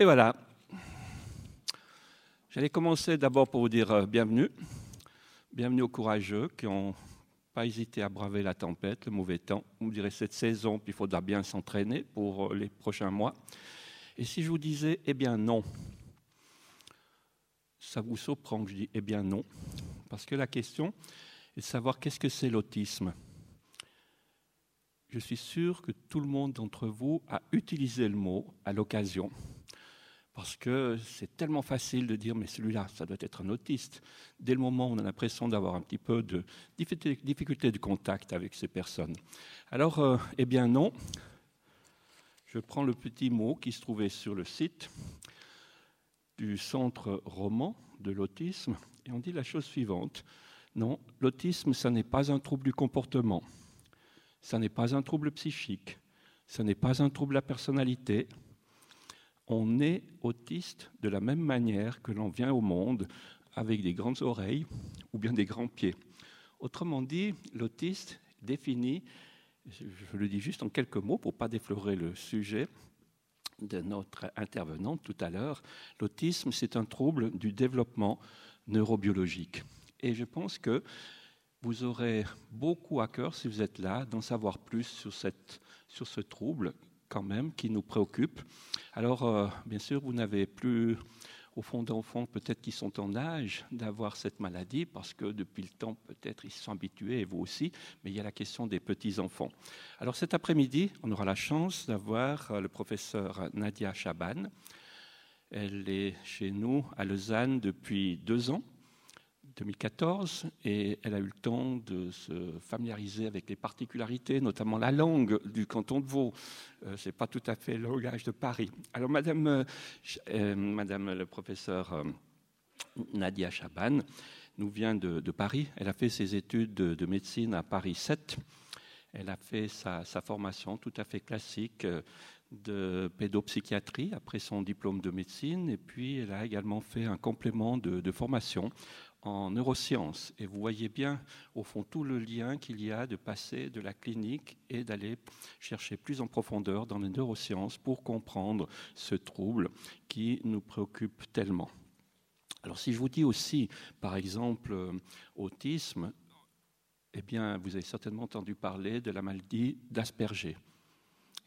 Et voilà. J'allais commencer d'abord pour vous dire euh, bienvenue. Bienvenue aux courageux qui n'ont pas hésité à braver la tempête, le mauvais temps. Vous me direz cette saison, puis il faudra bien s'entraîner pour euh, les prochains mois. Et si je vous disais, eh bien non, ça vous surprend que je dis, eh bien non, parce que la question est de savoir qu'est-ce que c'est l'autisme. Je suis sûr que tout le monde d'entre vous a utilisé le mot à l'occasion parce que c'est tellement facile de dire mais celui-là, ça doit être un autiste. Dès le moment où on a l'impression d'avoir un petit peu de difficulté de contact avec ces personnes. Alors, euh, eh bien non, je prends le petit mot qui se trouvait sur le site du centre roman de l'autisme et on dit la chose suivante. Non, l'autisme, ça n'est pas un trouble du comportement, ça n'est pas un trouble psychique, ça n'est pas un trouble de la personnalité, on est autiste de la même manière que l'on vient au monde avec des grandes oreilles ou bien des grands pieds. Autrement dit, l'autiste définit, je le dis juste en quelques mots pour ne pas déflorer le sujet de notre intervenante tout à l'heure, l'autisme, c'est un trouble du développement neurobiologique. Et je pense que vous aurez beaucoup à cœur, si vous êtes là, d'en savoir plus sur, sur ce trouble quand même qui nous préoccupe. Alors, euh, bien sûr, vous n'avez plus, au fond d'enfants peut-être qui sont en âge d'avoir cette maladie, parce que depuis le temps, peut-être ils se sont habitués, et vous aussi, mais il y a la question des petits-enfants. Alors cet après-midi, on aura la chance d'avoir euh, le professeur Nadia Chaban. Elle est chez nous à Lausanne depuis deux ans. 2014 et elle a eu le temps de se familiariser avec les particularités, notamment la langue du canton de Vaud. Euh, Ce n'est pas tout à fait le langage de Paris. Alors, Madame, euh, euh, Madame le professeur Nadia Chaban nous vient de, Paris. Elle a fait ses études de, médecine à Paris 7. Elle a fait sa, formation tout à fait classique de pédopsychiatrie après son diplôme de médecine et puis elle a également fait un complément de formation en neurosciences. Et vous voyez bien, au fond, tout le lien qu'il y a de passer de la clinique et d'aller chercher plus en profondeur dans les neurosciences pour comprendre ce trouble qui nous préoccupe tellement. Alors si je vous dis aussi, par exemple, euh, autisme, eh bien, vous avez certainement entendu parler de la maladie d'Asperger.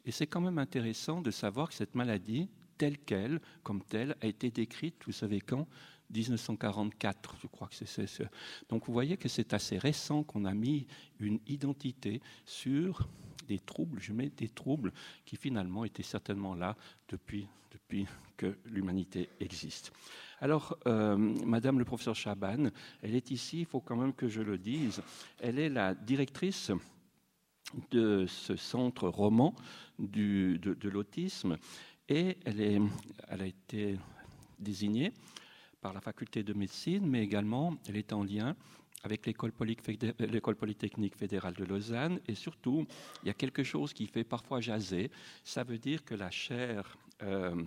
Et c'est quand même intéressant de savoir que cette maladie, telle qu'elle, comme telle, a été décrite, vous savez quand? 1944, je crois que c'est. Donc vous voyez que c'est assez récent qu'on a mis une identité sur des troubles, je mets des troubles qui finalement étaient certainement là depuis, depuis que l'humanité existe. Alors, euh, Madame le professeur Chaban, elle est ici, il faut quand même que je le dise, elle est la directrice de ce centre roman de l'autisme et elle, est, elle a été désignée par la faculté de médecine, mais également elle est en lien avec l'école polytechnique fédérale de Lausanne. Et surtout, il y a quelque chose qui fait parfois jaser. Ça veut dire que la chaire euh,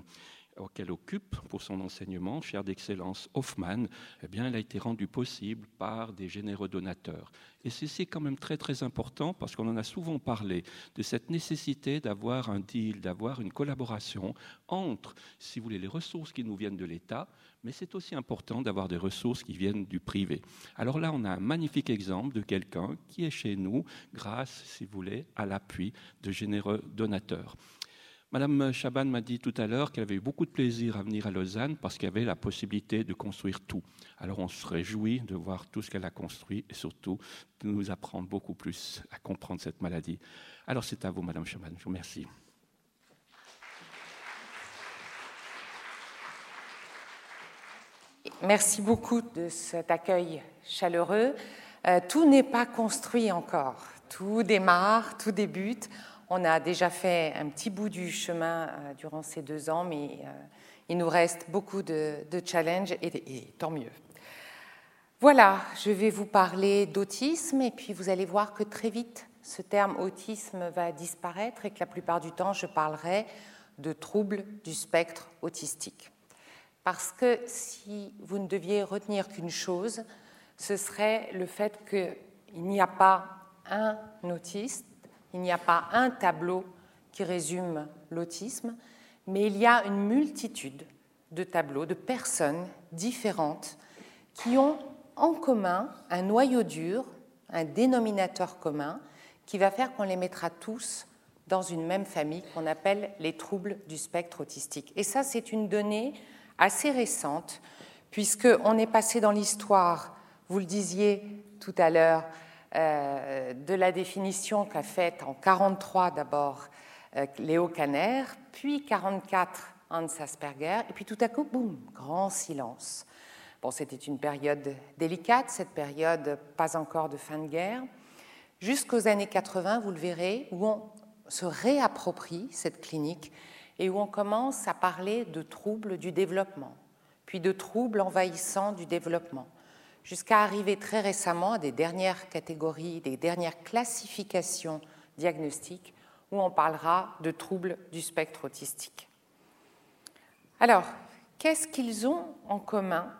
qu'elle occupe pour son enseignement, chaire d'excellence Hoffman, eh bien, elle a été rendue possible par des généreux donateurs. Et ceci est quand même très très important parce qu'on en a souvent parlé de cette nécessité d'avoir un deal, d'avoir une collaboration entre, si vous voulez, les ressources qui nous viennent de l'État, mais c'est aussi important d'avoir des ressources qui viennent du privé. Alors là, on a un magnifique exemple de quelqu'un qui est chez nous grâce, si vous voulez, à l'appui de généreux donateurs. Madame Chaban m'a dit tout à l'heure qu'elle avait eu beaucoup de plaisir à venir à Lausanne parce qu'il y avait la possibilité de construire tout. Alors on se réjouit de voir tout ce qu'elle a construit et surtout de nous apprendre beaucoup plus à comprendre cette maladie. Alors c'est à vous, Madame Chaban. Je vous remercie. Merci beaucoup de cet accueil chaleureux. Euh, tout n'est pas construit encore. Tout démarre, tout débute. On a déjà fait un petit bout du chemin euh, durant ces deux ans, mais euh, il nous reste beaucoup de, challenges et, tant mieux. Voilà, je vais vous parler d'autisme et puis vous allez voir que très vite ce terme autisme va disparaître et que la plupart du temps je parlerai de troubles du spectre autistique. Parce que si vous ne deviez retenir qu'une chose, ce serait le fait qu'il n'y a pas un autiste il n'y a pas un tableau qui résume l'autisme, mais il y a une multitude de tableaux de personnes différentes qui ont en commun un noyau dur, un dénominateur commun, qui va faire qu'on les mettra tous dans une même famille qu'on appelle les troubles du spectre autistique. Et ça, c'est une donnée assez récente, puisqu'on est passé dans l'histoire, vous le disiez tout à l'heure, euh, de la définition qu'a faite en 1943 d'abord euh, Léo Kanner, puis 1944 Hans Asperger, et puis tout à coup, boum, grand silence. Bon, c'était une période délicate, cette période pas encore de fin de guerre, jusqu'aux années 80, vous le verrez, où on se réapproprie cette clinique et où on commence à parler de troubles du développement, puis de troubles envahissants du développement, jusqu'à arriver très récemment à des dernières catégories, des dernières classifications diagnostiques où on parlera de troubles du spectre autistique. Alors, qu'est-ce qu'ils ont en commun,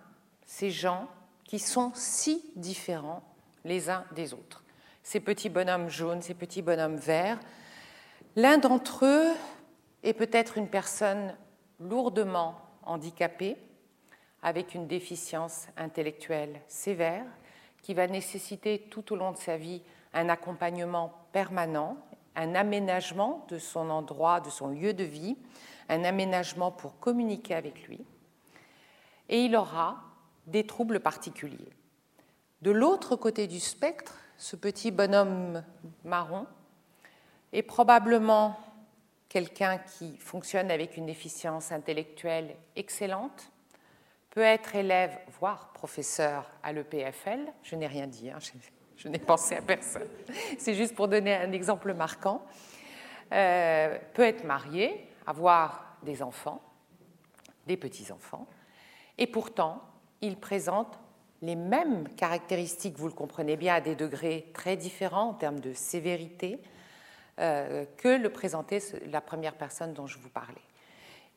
ces gens qui sont si différents les uns des autres? Ces petits bonhommes jaunes, ces petits bonhommes verts. L'un d'entre eux est peut-être une personne lourdement handicapée, avec une déficience intellectuelle sévère, qui va nécessiter tout au long de sa vie un accompagnement permanent, un aménagement de son endroit, de son lieu de vie, un aménagement pour communiquer avec lui, et il aura des troubles particuliers. De l'autre côté du spectre, ce petit bonhomme marron est probablement quelqu'un qui fonctionne avec une efficience intellectuelle excellente, peut être élève, voire professeur à l'EPFL, je n'ai rien dit, hein, je, n'ai pensé à personne, c'est juste pour donner un exemple marquant, euh, peut être marié, avoir des enfants, des petits-enfants, et pourtant, il présente les mêmes caractéristiques, vous le comprenez bien, à des degrés très différents en termes de sévérité, euh, que le présentait la première personne dont je vous parlais.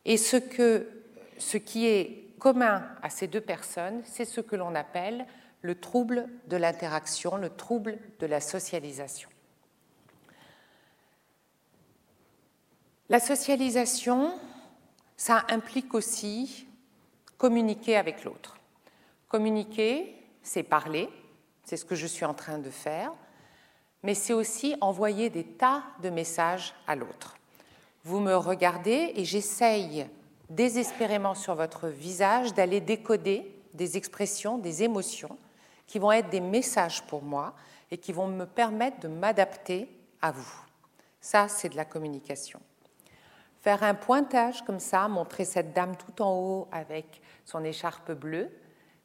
Et ce, que, ce qui est commun à ces deux personnes, c'est ce que l'on appelle le trouble de l'interaction, le trouble de la socialisation. La socialisation, ça implique aussi communiquer avec l'autre. Communiquer, c'est parler, c'est ce que je suis en train de faire, mais c'est aussi envoyer des tas de messages à l'autre. Vous me regardez et j'essaye désespérément sur votre visage d'aller décoder des expressions, des émotions qui vont être des messages pour moi et qui vont me permettre de m'adapter à vous. Ça, c'est de la communication. Faire un pointage comme ça, montrer cette dame tout en haut avec son écharpe bleue,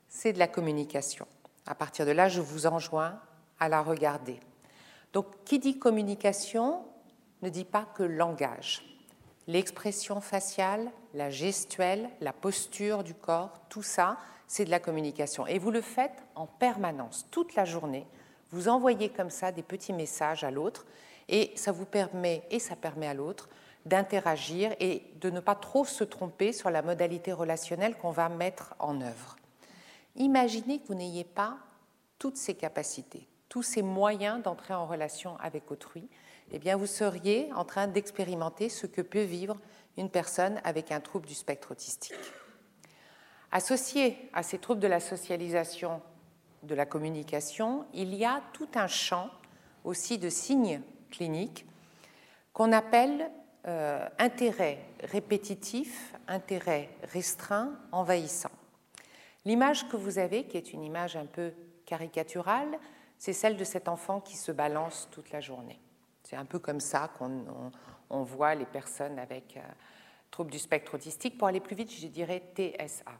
c'est de la communication. À partir de là, je vous enjoins à la regarder. Donc, qui dit communication ne dit pas que langage. L'expression faciale, la gestuelle, la posture du corps, tout ça, c'est de la communication. Et vous le faites en permanence, toute la journée. Vous envoyez comme ça des petits messages à l'autre et ça vous permet, et ça permet à l'autre, d'interagir et de ne pas trop se tromper sur la modalité relationnelle qu'on va mettre en œuvre. Imaginez que vous n'ayez pas toutes ces capacités, tous ces moyens d'entrer en relation avec autrui, eh bien vous seriez en train d'expérimenter ce que peut vivre une personne avec un trouble du spectre autistique. Associé à ces troubles de la socialisation, de la communication, il y a tout un champ aussi de signes cliniques qu'on appelle euh, intérêt répétitif, intérêt restreint, envahissant. L'image que vous avez, qui est une image un peu caricaturale, c'est celle de cet enfant qui se balance toute la journée. C'est un peu comme ça qu'on voit les personnes avec euh, troubles du spectre autistique. Pour aller plus vite, je dirais TSA.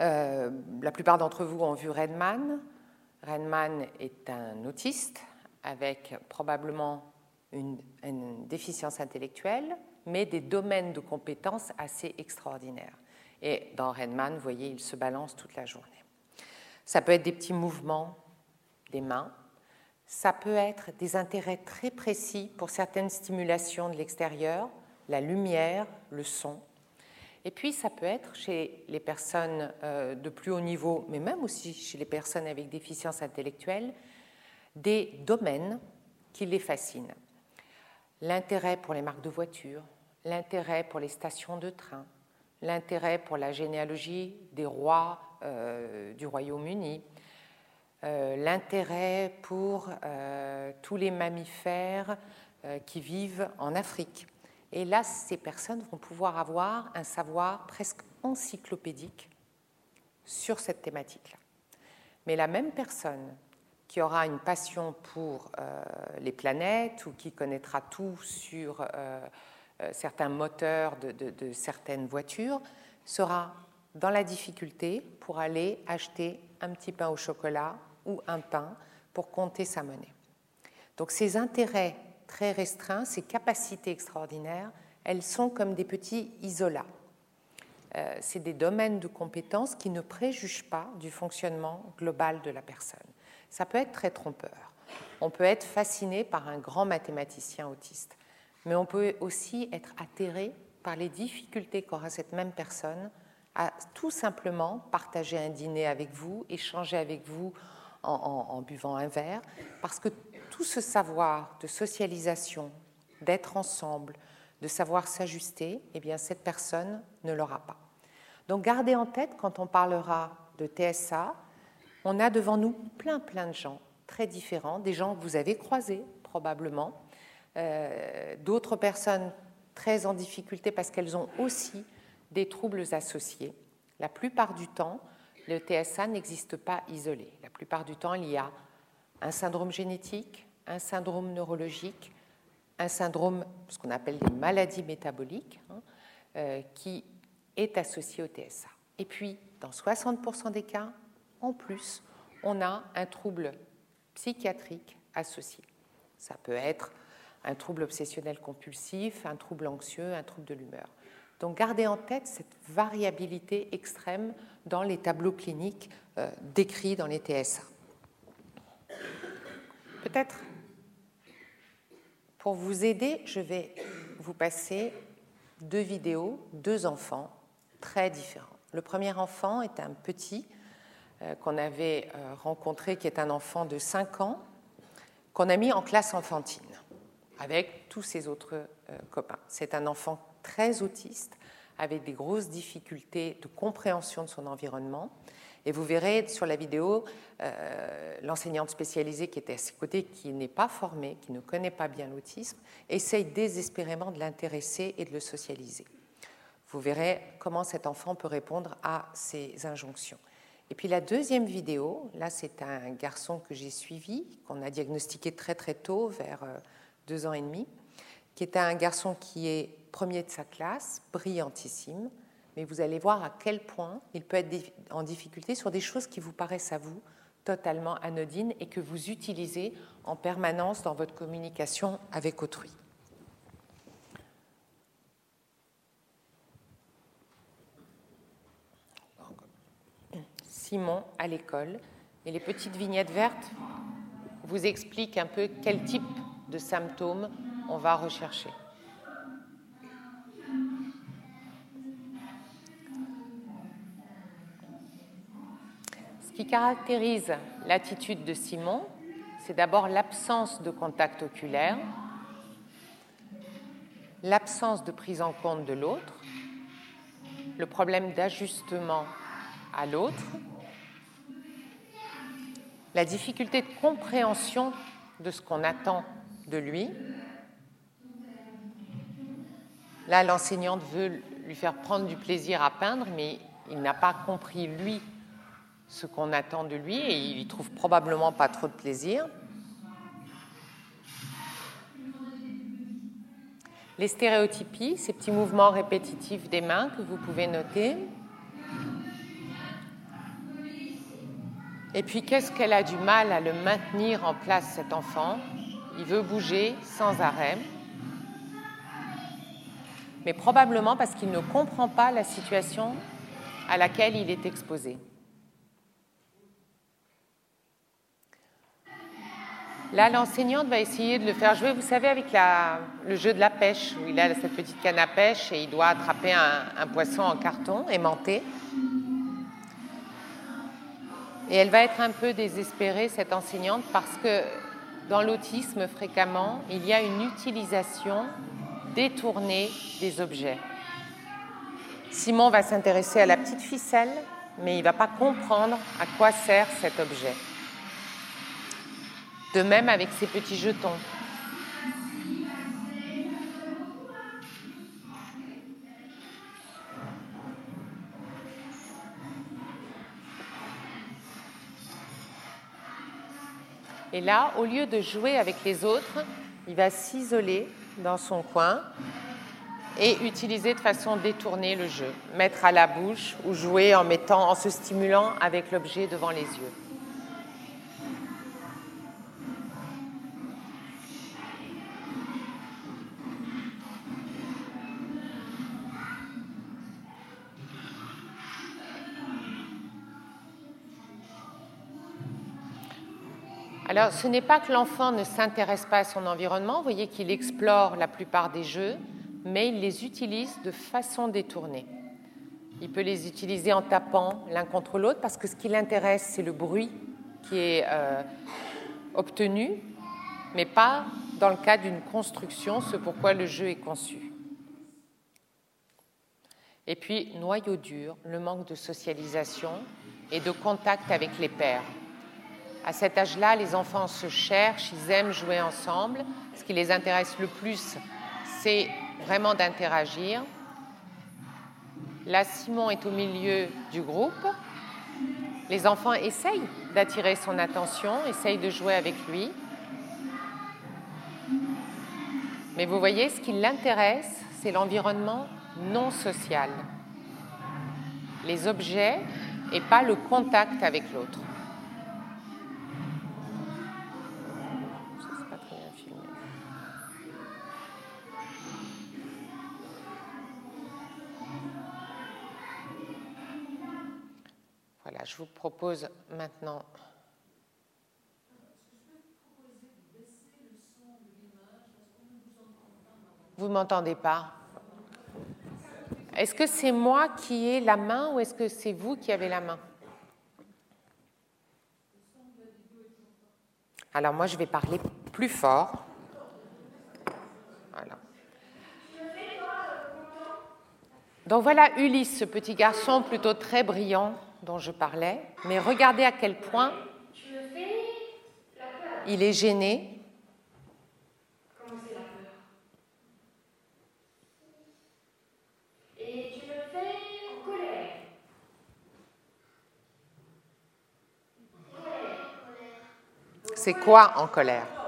Euh, la plupart d'entre vous ont vu Redman. Redman est un autiste avec probablement une, déficience intellectuelle, mais des domaines de compétences assez extraordinaires. Et dans Redman, vous voyez, il se balance toute la journée. Ça peut être des petits mouvements des mains, ça peut être des intérêts très précis pour certaines stimulations de l'extérieur, la lumière, le son. Et puis ça peut être chez les personnes euh, de plus haut niveau, mais même aussi chez les personnes avec déficience intellectuelle, des domaines qui les fascinent l'intérêt pour les marques de voitures, l'intérêt pour les stations de train, l'intérêt pour la généalogie des rois euh, du Royaume-Uni, l'intérêt pour euh, tous les mammifères qui vivent en Afrique. Et là, ces personnes vont pouvoir avoir un savoir presque encyclopédique sur cette thématique-là. Mais la même personne qui aura une passion pour les planètes ou qui connaîtra tout sur certains moteurs de certaines voitures sera dans la difficulté pour aller acheter un petit pain au chocolat ou un pain pour compter sa monnaie. Donc ces intérêts très restreints, ces capacités extraordinaires, elles sont comme des petits isolats. Euh, c'est des domaines de compétences qui ne préjugent pas du fonctionnement global de la personne. Ça peut être très trompeur. On peut être fasciné par un grand mathématicien autiste, mais on peut aussi être atterré par les difficultés qu'aura cette même personne à tout simplement partager un dîner avec vous, échanger avec vous en, buvant un verre, parce que tout ce savoir de socialisation, d'être ensemble, de savoir s'ajuster, eh bien cette personne ne l'aura pas. Donc gardez en tête quand on parlera de TSA, on a devant nous plein plein de gens très différents, des gens que vous avez croisés probablement, euh, d'autres personnes très en difficulté parce qu'elles ont aussi des troubles associés. La plupart du temps, le TSA n'existe pas isolé. Plupart du temps, il y a un syndrome génétique, un syndrome neurologique, un syndrome, ce qu'on appelle des maladies métaboliques, hein, euh, qui est associé au TSA. Et puis, dans 60% des cas, en plus, on a un trouble psychiatrique associé. Ça peut être un trouble obsessionnel compulsif, un trouble anxieux, un trouble de l'humeur. Donc gardez en tête cette variabilité extrême dans les tableaux cliniques euh, décrits dans les TSA. Peut-être pour vous aider, je vais vous passer deux vidéos, deux enfants très différents. Le premier enfant est un petit euh, qu'on avait euh, rencontré, qui est un enfant de 5 ans, qu'on a mis en classe enfantine avec tous ses autres copains. C'est un enfant très autiste, avec des grosses difficultés de compréhension de son environnement. Et vous verrez sur la vidéo euh, l'enseignante spécialisée qui était à ses côtés, qui n'est pas formée, qui ne connaît pas bien l'autisme, essaye désespérément de l'intéresser et de le socialiser. Vous verrez comment cet enfant peut répondre à ces injonctions. Et puis la deuxième vidéo, là c'est un garçon que j'ai suivi, qu'on a diagnostiqué très très tôt, vers euh, deux ans et demi, qui est un garçon qui est premier de sa classe, brillantissime, mais vous allez voir à quel point il peut être en difficulté sur des choses qui vous paraissent à vous totalement anodines et que vous utilisez en permanence dans votre communication avec autrui. Simon à l'école et les petites vignettes vertes vous expliquent un peu quel type de symptômes on va rechercher. Ce qui caractérise l'attitude de Simon, c'est d'abord l'absence de contact oculaire, l'absence de prise en compte de l'autre, le problème d'ajustement à l'autre, la difficulté de compréhension de ce qu'on attend de lui. Là, l'enseignante veut lui faire prendre du plaisir à peindre, mais il n'a pas compris, lui, ce qu'on attend de lui et il trouve probablement pas trop de plaisir. Les stéréotypies, ces petits mouvements répétitifs des mains que vous pouvez noter. Et puis qu'est-ce qu'elle a du mal à le maintenir en place, cet enfant? Il veut bouger sans arrêt, mais probablement parce qu'il ne comprend pas la situation à laquelle il est exposé. Là, l'enseignante va essayer de le faire jouer, vous savez, avec le jeu de la pêche, où il a cette petite canne à pêche et il doit attraper un, poisson en carton aimanté. Et elle va être un peu désespérée, cette enseignante, parce que dans l'autisme, fréquemment, il y a une utilisation détourner des objets. Simon va s'intéresser à la petite ficelle, mais il ne va pas comprendre à quoi sert cet objet. De même avec ces petits jetons. Et là, au lieu de jouer avec les autres, il va s'isoler dans son coin et utiliser de façon détournée le jeu, mettre à la bouche ou jouer en mettant, en se stimulant avec l'objet devant les yeux. Alors, ce n'est pas que l'enfant ne s'intéresse pas à son environnement, vous voyez qu'il explore la plupart des jeux, mais il les utilise de façon détournée. Il peut les utiliser en tapant l'un contre l'autre, parce que ce qui l'intéresse, c'est le bruit qui est euh, obtenu, mais pas dans le cas d'une construction, ce pourquoi le jeu est conçu. Et puis, noyau dur, le manque de socialisation et de contact avec les pairs. À cet âge-là, les enfants se cherchent, ils aiment jouer ensemble. Ce qui les intéresse le plus, c'est vraiment d'interagir. Là, Simon est au milieu du groupe. Les enfants essayent d'attirer son attention, essayent de jouer avec lui. Mais vous voyez, ce qui l'intéresse, c'est l'environnement non social. Les objets et pas le contact avec l'autre. Je vous propose maintenant. Vous ne m'entendez pas? Est-ce que c'est moi qui ai la main ou est-ce que c'est vous qui avez la main? Alors moi, je vais parler plus fort. Voilà. Donc voilà Ulysse, ce petit garçon plutôt très brillant, dont je parlais, mais regardez à quel point il est gêné. Et tu le fais en colère. C'est quoi en colère?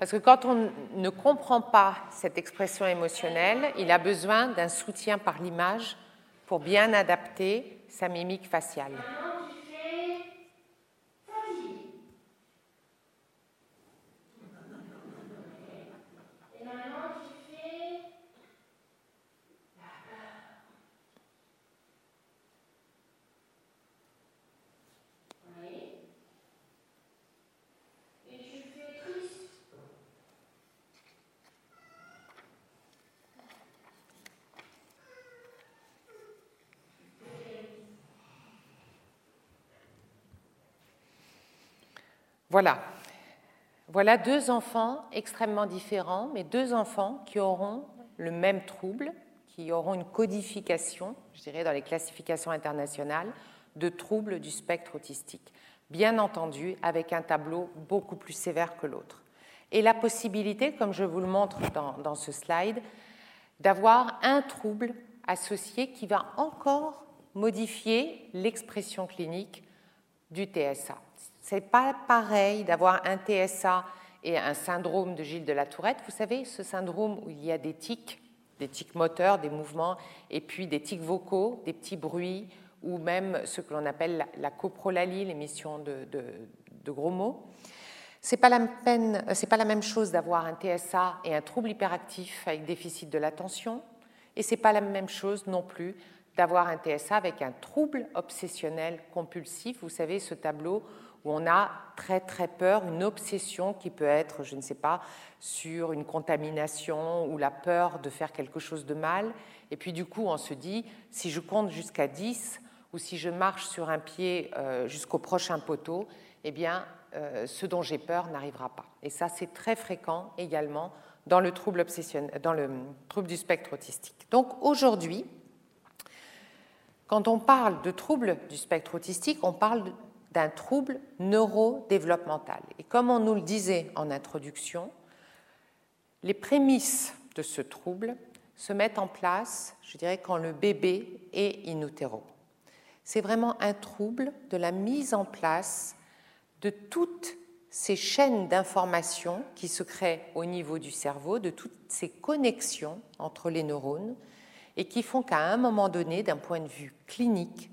Parce que quand on ne comprend pas cette expression émotionnelle, il a besoin d'un soutien par l'image pour bien adapter sa mimique faciale. Voilà. Voilà deux enfants extrêmement différents, mais deux enfants qui auront le même trouble, qui auront une codification, je dirais, dans les classifications internationales, de troubles du spectre autistique. Bien entendu, avec un tableau beaucoup plus sévère que l'autre. Et la possibilité, comme je vous le montre dans, dans ce slide, d'avoir un trouble associé qui va encore modifier l'expression clinique du TSA. C'est pas pareil d'avoir un TSA et un syndrome de Gilles de la Tourette. Vous savez, ce syndrome où il y a des tics, des tics moteurs, des mouvements, et puis des tics vocaux, des petits bruits, ou même ce que l'on appelle la, coprolalie, l'émission de, gros mots. C'est pas pas la même chose d'avoir un TSA et un trouble hyperactif avec déficit de l'attention, et c'est pas la même chose non plus d'avoir un TSA avec un trouble obsessionnel compulsif. Vous savez, ce tableau où on a très très peur, une obsession qui peut être, je ne sais pas, sur une contamination ou la peur de faire quelque chose de mal, Et puis du coup, on se dit, si je compte jusqu'à 10 ou si je marche sur un pied euh, jusqu'au prochain poteau, eh bien, euh, ce dont j'ai peur n'arrivera pas. Et ça, c'est très fréquent également dans le trouble, dans le trouble du spectre autistique. Donc aujourd'hui, quand on parle de trouble du spectre autistique, on parle d'un trouble neurodéveloppemental. Et comme on nous le disait en introduction, les prémices de ce trouble se mettent en place, je dirais, quand le bébé est in utero. C'est vraiment un trouble de la mise en place de toutes ces chaînes d'informations qui se créent au niveau du cerveau, de toutes ces connexions entre les neurones, et qui font qu'à un moment donné, d'un point de vue clinique,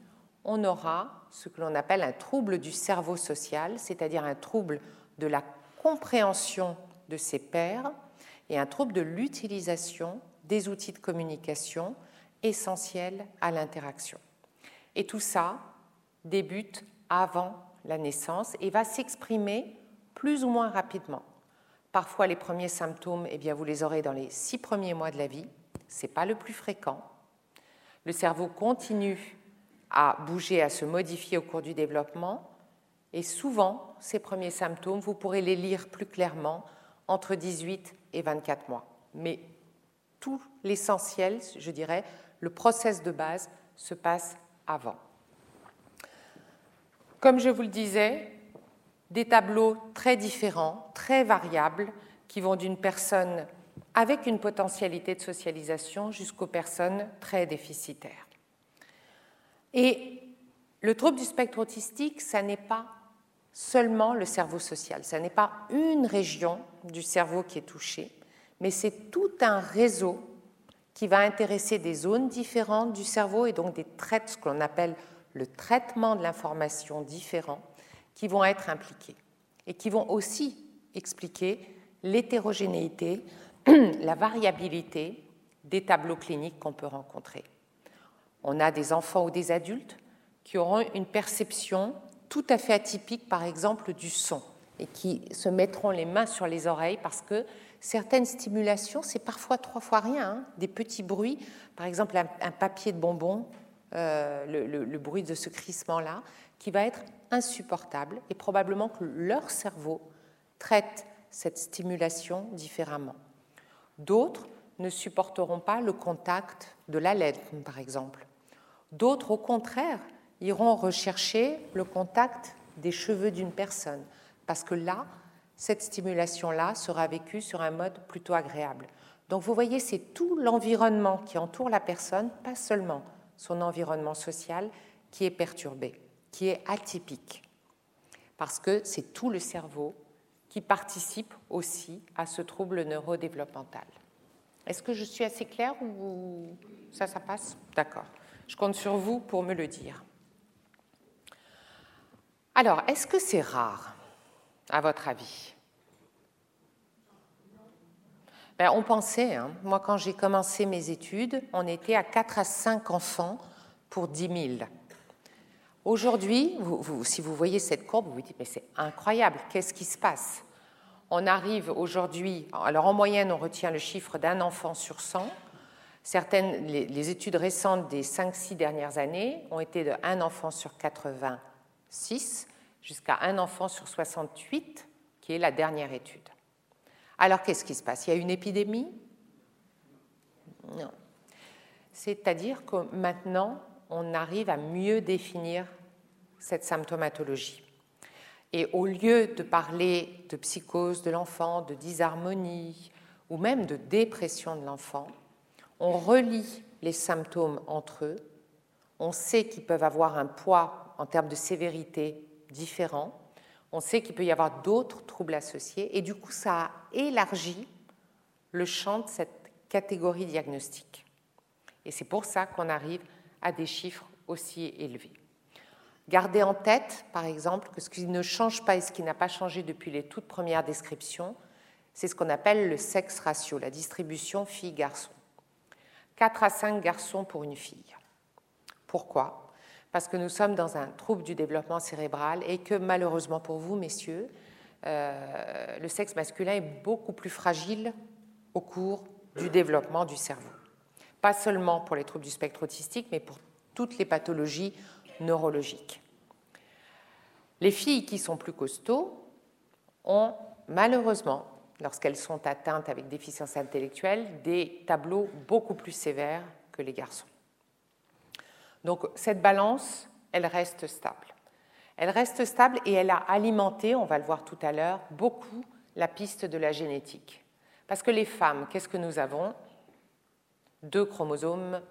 on aura ce que l'on appelle un trouble du cerveau social, c'est-à-dire un trouble de la compréhension de ses pairs et un trouble de l'utilisation des outils de communication essentiels à l'interaction. Et tout ça débute avant la naissance et va s'exprimer plus ou moins rapidement. Parfois, les premiers symptômes, eh bien, vous les aurez dans les six premiers mois de la vie. Ce n'est pas le plus fréquent. Le cerveau continue à bouger, à se modifier au cours du développement. Et souvent, ces premiers symptômes, vous pourrez les lire plus clairement entre 18 et 24 mois. Mais tout l'essentiel, je dirais, le process de base se passe avant. Comme je vous le disais, des tableaux très différents, très variables, qui vont d'une personne avec une potentialité de socialisation jusqu'aux personnes très déficitaires. Et le trouble du spectre autistique, ça n'est pas seulement le cerveau social, ça n'est pas une région du cerveau qui est touchée, mais c'est tout un réseau qui va intéresser des zones différentes du cerveau et donc des traits, ce qu'on appelle le traitement de l'information différent, qui vont être impliqués et qui vont aussi expliquer l'hétérogénéité, la variabilité des tableaux cliniques qu'on peut rencontrer. On a des enfants ou des adultes qui auront une perception tout à fait atypique, par exemple, du son, et qui se mettront les mains sur les oreilles parce que certaines stimulations, c'est parfois trois fois rien, hein. des petits bruits, par exemple un, papier de bonbon, euh, le, bruit de ce crissement-là, qui va être insupportable et probablement que leur cerveau traite cette stimulation différemment. D'autres ne supporteront pas le contact de la lettre, par exemple. D'autres, au contraire, iront rechercher le contact des cheveux d'une personne, parce que là, cette stimulation-là sera vécue sur un mode plutôt agréable. Donc vous voyez, c'est tout l'environnement qui entoure la personne, pas seulement son environnement social, qui est perturbé, qui est atypique, parce que c'est tout le cerveau qui participe aussi à ce trouble neurodéveloppemental. Est-ce que je suis assez claire ou ça, ça passe? D'accord. Je compte sur vous pour me le dire. Alors, est-ce que c'est rare, à votre avis? Ben, On pensait, hein. moi quand j'ai commencé mes études, on était à 4 à 5 enfants pour 10 000. Aujourd'hui, si vous voyez cette courbe, vous vous dites, mais c'est incroyable, qu'est-ce qui se passe? On arrive aujourd'hui, alors en moyenne, on retient le chiffre d'un enfant sur 100. Certaines, les, études récentes des 5-6 dernières années ont été de 1 enfant sur 86 jusqu'à un enfant sur 68, qui est la dernière étude. Alors qu'est-ce qui se passe? Il y a une épidémie? Non. C'est-à-dire que maintenant, on arrive à mieux définir cette symptomatologie. Et au lieu de parler de psychose de l'enfant, de disharmonie ou même de dépression de l'enfant, on relie les symptômes entre eux, on sait qu'ils peuvent avoir un poids en termes de sévérité différent. On sait qu'il peut y avoir d'autres troubles associés et du coup ça a élargi le champ de cette catégorie diagnostique. Et c'est pour ça qu'on arrive à des chiffres aussi élevés. Gardez en tête, par exemple, que ce qui ne change pas et ce qui n'a pas changé depuis les toutes premières descriptions, c'est ce qu'on appelle le sexe ratio, la distribution fille-garçon. 4 à 5 garçons pour une fille. Pourquoi? Parce que nous sommes dans un trouble du développement cérébral et que malheureusement pour vous, messieurs, euh, le sexe masculin est beaucoup plus fragile au cours du développement du cerveau. pas seulement pour les troubles du spectre autistique, mais pour toutes les pathologies neurologiques. Les filles qui sont plus costauds ont malheureusement, lorsqu'elles sont atteintes avec déficience intellectuelle, des tableaux beaucoup plus sévères que les garçons. Donc cette balance, elle reste stable. Elle reste stable et elle a alimenté, on va le voir tout à l'heure, beaucoup la piste de la génétique. Parce que les femmes, qu'est-ce que nous avons? Deux chromosomes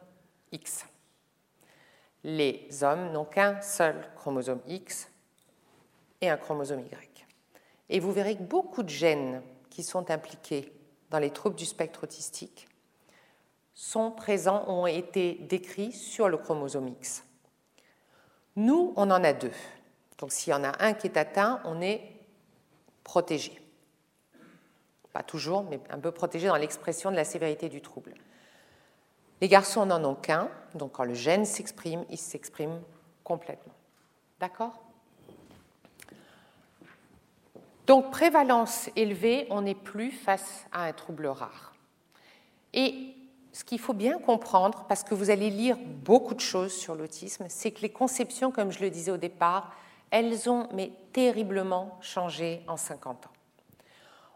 X. Les hommes n'ont qu'un seul chromosome X et un chromosome Y. Et vous verrez que beaucoup de gènes sont impliqués dans les troubles du spectre autistique sont présents, ont été décrits sur le chromosome X. Nous, on en a deux. Donc s'il y en a un qui est atteint, on est protégé. Pas toujours, mais un peu protégé dans l'expression de la sévérité du trouble. Les garçons n'en ont qu'un, donc quand le gène s'exprime, il s'exprime complètement. D'accord? Donc prévalence élevée, on n'est plus face à un trouble rare. Et ce qu'il faut bien comprendre, parce que vous allez lire beaucoup de choses sur l'autisme, c'est que les conceptions, comme je le disais au départ, elles ont mais terriblement changé en 50 ans.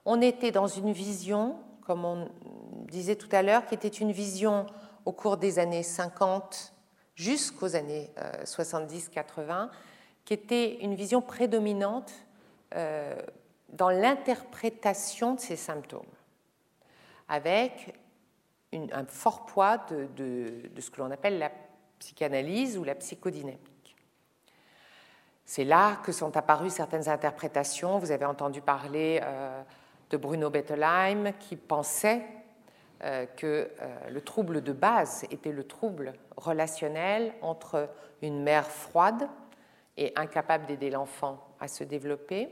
On était dans une vision, comme on disait tout à l'heure, qui était une vision au cours des années 50 jusqu'aux années 70-80, euh, qui était une vision prédominante euh, dans l'interprétation de ces symptômes, avec un fort poids de, ce que l'on appelle la psychanalyse ou la psychodynamique. C'est là que sont apparues certaines interprétations. Vous avez entendu parler euh, de Bruno Bettelheim qui pensait euh, que euh, le trouble de base était le trouble relationnel entre une mère froide et incapable d'aider l'enfant à se développer,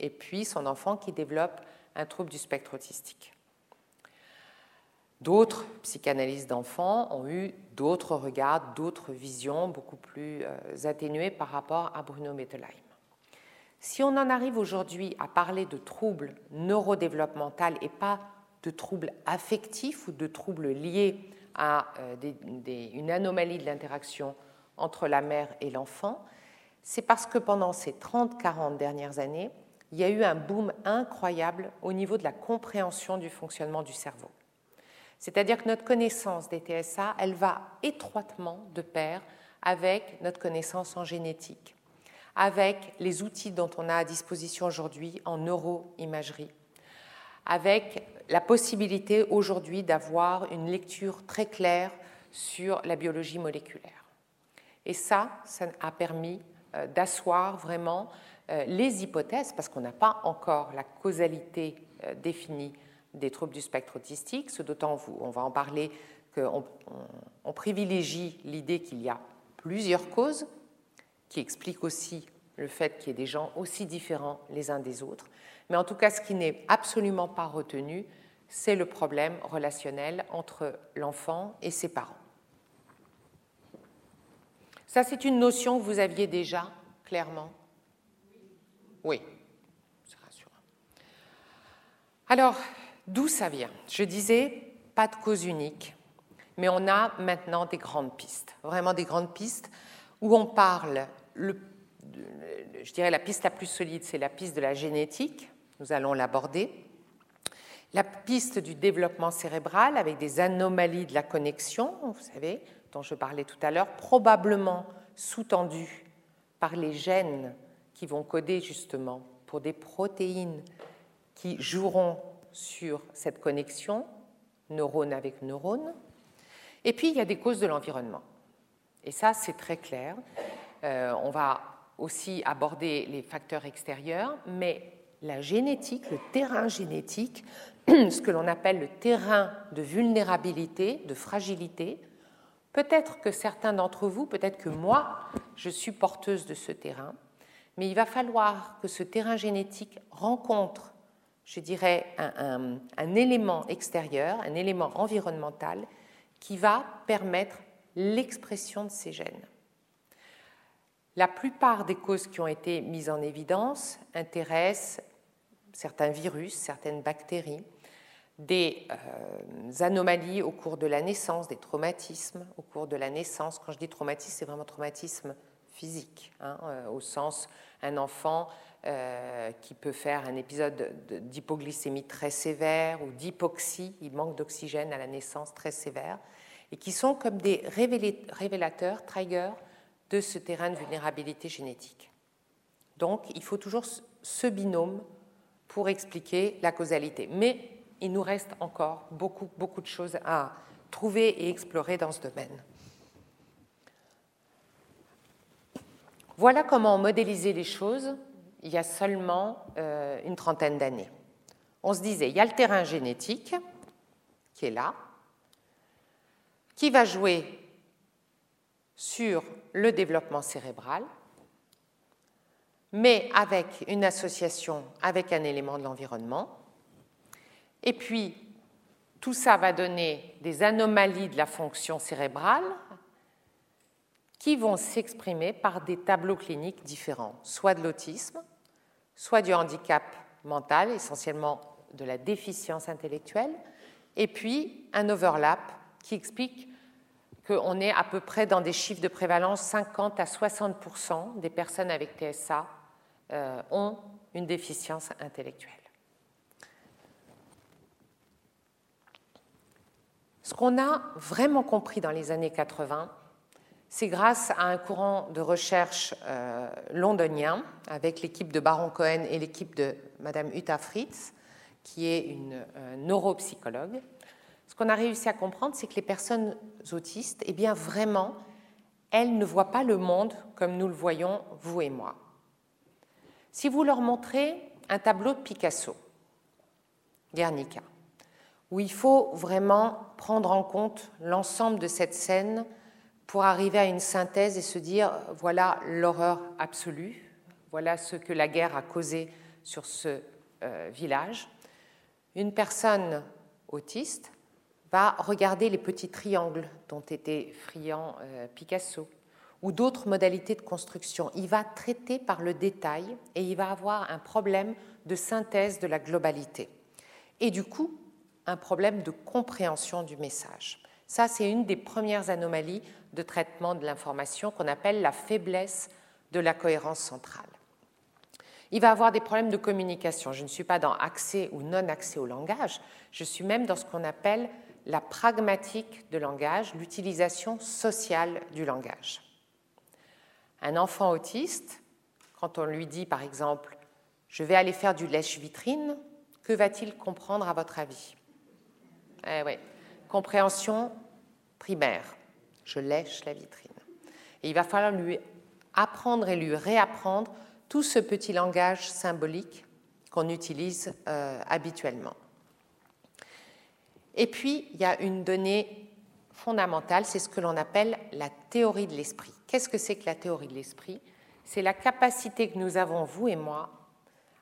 et puis son enfant qui développe un trouble du spectre autistique. D'autres psychanalystes d'enfants ont eu d'autres regards, d'autres visions beaucoup plus euh, atténuées par rapport à Bruno Bettelheim. Si on en arrive aujourd'hui à parler de troubles neurodéveloppementaux et pas de troubles affectifs ou de troubles liés à euh, une anomalie de l'interaction entre la mère et l'enfant, c'est parce que pendant ces 30-40 dernières années, il y a eu un boom incroyable au niveau de la compréhension du fonctionnement du cerveau. C'est-à-dire que notre connaissance des TSA, elle va étroitement de pair avec notre connaissance en génétique, avec les outils dont on a à disposition aujourd'hui en neuroimagerie, avec la possibilité aujourd'hui d'avoir une lecture très claire sur la biologie moléculaire. Et ça, ça a permis euh, d'asseoir vraiment les hypothèses, parce qu'on n'a pas encore la causalité euh, définie des troubles du spectre autistique, ce d'autant, on va en parler, qu'on on, privilégie l'idée qu'il y a plusieurs causes, qui expliquent aussi le fait qu'il y ait des gens aussi différents les uns des autres. Mais en tout cas, ce qui n'est absolument pas retenu, c'est le problème relationnel entre l'enfant et ses parents. Ça, c'est une notion que vous aviez déjà, clairement? Oui, c'est rassurant. Alors, D'où ça vient? Je disais, pas de cause unique, mais on a maintenant des grandes pistes, vraiment des grandes pistes où on parle, je dirais la piste la plus solide, c'est la piste de la génétique, nous allons l'aborder, la piste du développement cérébral avec des anomalies de la connexion, vous savez, dont je parlais tout à l'heure, probablement sous-tendues par les gènes qui vont coder justement pour des protéines qui joueront sur cette connexion neurone avec neurone. Et puis, il y a des causes de l'environnement. Et ça, c'est très clair. Euh, on va aussi aborder les facteurs extérieurs, mais la génétique, le terrain génétique, ce que l'on appelle le terrain de vulnérabilité, de fragilité, peut-être que certains d'entre vous, peut-être que moi, je suis porteuse de ce terrain, mais il va falloir que ce terrain génétique rencontre je dirais, un, élément extérieur, un élément environnemental qui va permettre l'expression de ces gènes. La plupart des causes qui ont été mises en évidence intéressent certains virus, certaines bactéries, des euh, anomalies au cours de la naissance, des traumatismes au cours de la naissance. Quand je dis traumatisme, c'est vraiment traumatisme physique, hein, euh, au sens un enfant euh, qui peut faire un épisode d'hypoglycémie très sévère ou d'hypoxie, il manque d'oxygène à la naissance très sévère, et qui sont comme des révélateurs, triggers de ce terrain de vulnérabilité génétique. Donc il faut toujours ce binôme pour expliquer la causalité. Mais il nous reste encore beaucoup, beaucoup de choses à trouver et explorer dans ce domaine. Voilà comment on modélisait les choses il y a seulement euh, une trentaine d'années. On se disait, il y a le terrain génétique qui est là, qui va jouer sur le développement cérébral, mais avec une association avec un élément de l'environnement. Et puis, tout ça va donner des anomalies de la fonction cérébrale qui vont s'exprimer par des tableaux cliniques différents, soit de l'autisme, soit du handicap mental, essentiellement de la déficience intellectuelle, et puis un overlap qui explique qu'on est à peu près dans des chiffres de prévalence 50 à 60% des personnes avec TSA euh, ont une déficience intellectuelle. Ce qu'on a vraiment compris dans les années 80, c'est grâce à un courant de recherche euh, londonien avec l'équipe de Baron Cohen et l'équipe de Madame Uta Fritz, qui est une euh, neuropsychologue. Ce qu'on a réussi à comprendre, c'est que les personnes autistes, eh bien vraiment, elles ne voient pas le monde comme nous le voyons, vous et moi. Si vous leur montrez un tableau de Picasso, Guernica, où il faut vraiment prendre en compte l'ensemble de cette scène pour arriver à une synthèse et se dire voilà l'horreur absolue, voilà ce que la guerre a causé sur ce euh, village. Une personne autiste va regarder les petits triangles dont était friand euh, Picasso ou d'autres modalités de construction. Il va traiter par le détail et il va avoir un problème de synthèse de la globalité. Et du coup, un problème de compréhension du message. Ça, c'est une des premières anomalies de traitement de l'information qu'on appelle la faiblesse de la cohérence centrale. Il va avoir des problèmes de communication. Je ne suis pas dans accès ou non-accès au langage, je suis même dans ce qu'on appelle la pragmatique de langage, l'utilisation sociale du langage. Un enfant autiste, quand on lui dit par exemple Je vais aller faire du lèche-vitrine, que va-t-il comprendre à votre avis? Eh ouais. Compréhension primaire. Je lèche la vitrine. Et il va falloir lui apprendre et lui réapprendre tout ce petit langage symbolique qu'on utilise euh, habituellement. Et puis, il y a une donnée fondamentale, c'est ce que l'on appelle la théorie de l'esprit. Qu'est-ce que c'est que la théorie de l'esprit? C'est la capacité que nous avons, vous et moi,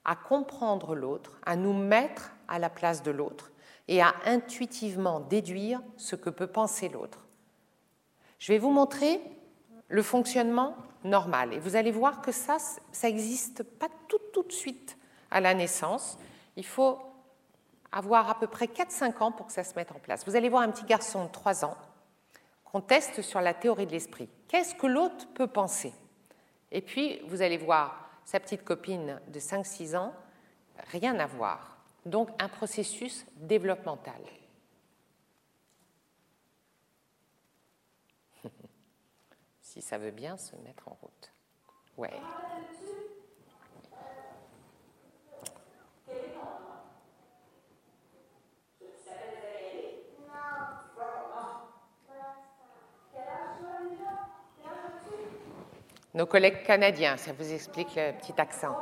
à comprendre l'autre, à nous mettre à la place de l'autre et à intuitivement déduire ce que peut penser l'autre. Je vais vous montrer le fonctionnement normal et vous allez voir que ça, ça n'existe pas tout, de suite à la naissance. Il faut avoir à peu près 4-5 ans pour que ça se mette en place. Vous allez voir un petit garçon de 3 ans qu'on teste sur la théorie de l'esprit. Qu'est-ce que l'autre peut penser? Et puis, vous allez voir sa petite copine de 5-6 ans, rien à voir. Donc, un processus développemental. Si ça veut bien se mettre en route. Ouais. nos collègues canadiens. Ça vous explique le petit accent.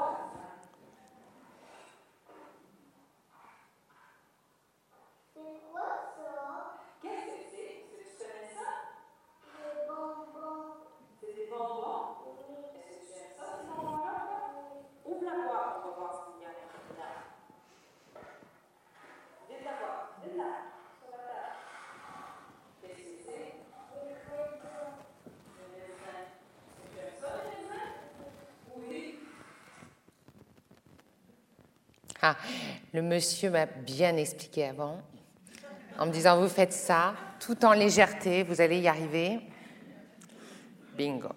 Le monsieur m'a bien expliqué avant, en me disant vous faites ça, tout en légèreté, vous allez y arriver. Bingo.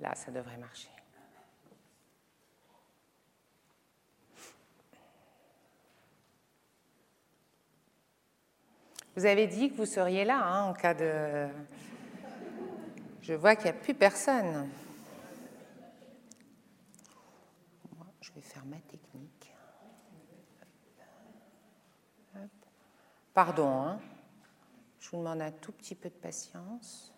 Là, ça devrait marcher. Vous avez dit que vous seriez là hein, en cas de... Je vois qu'il n'y a plus personne. Je vais faire ma technique. Pardon, hein. je vous demande un tout petit peu de patience.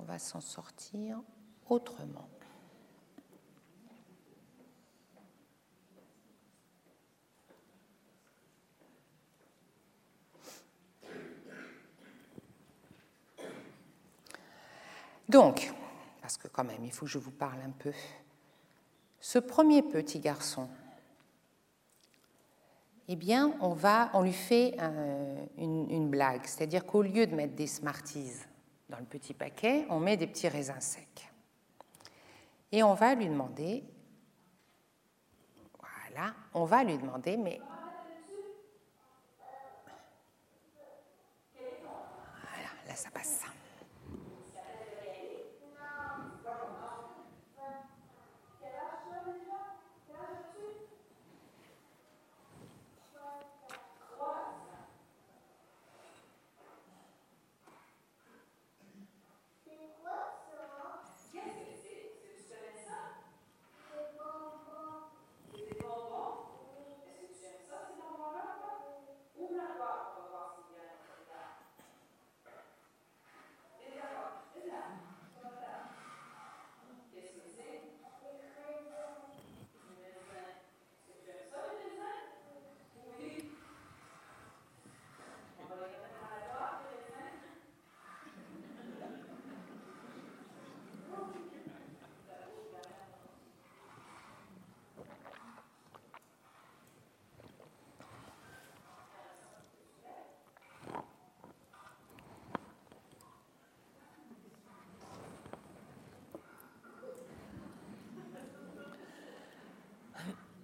On va s'en sortir autrement. Donc, parce que quand même, il faut que je vous parle un peu. Ce premier petit garçon, eh bien, on, va, on lui fait une, une, blague. C'est-à-dire qu'au lieu de mettre des Smarties dans le petit paquet, on met des petits raisins secs. Et on va lui demander, voilà, on va lui demander, mais voilà, là ça passe ça.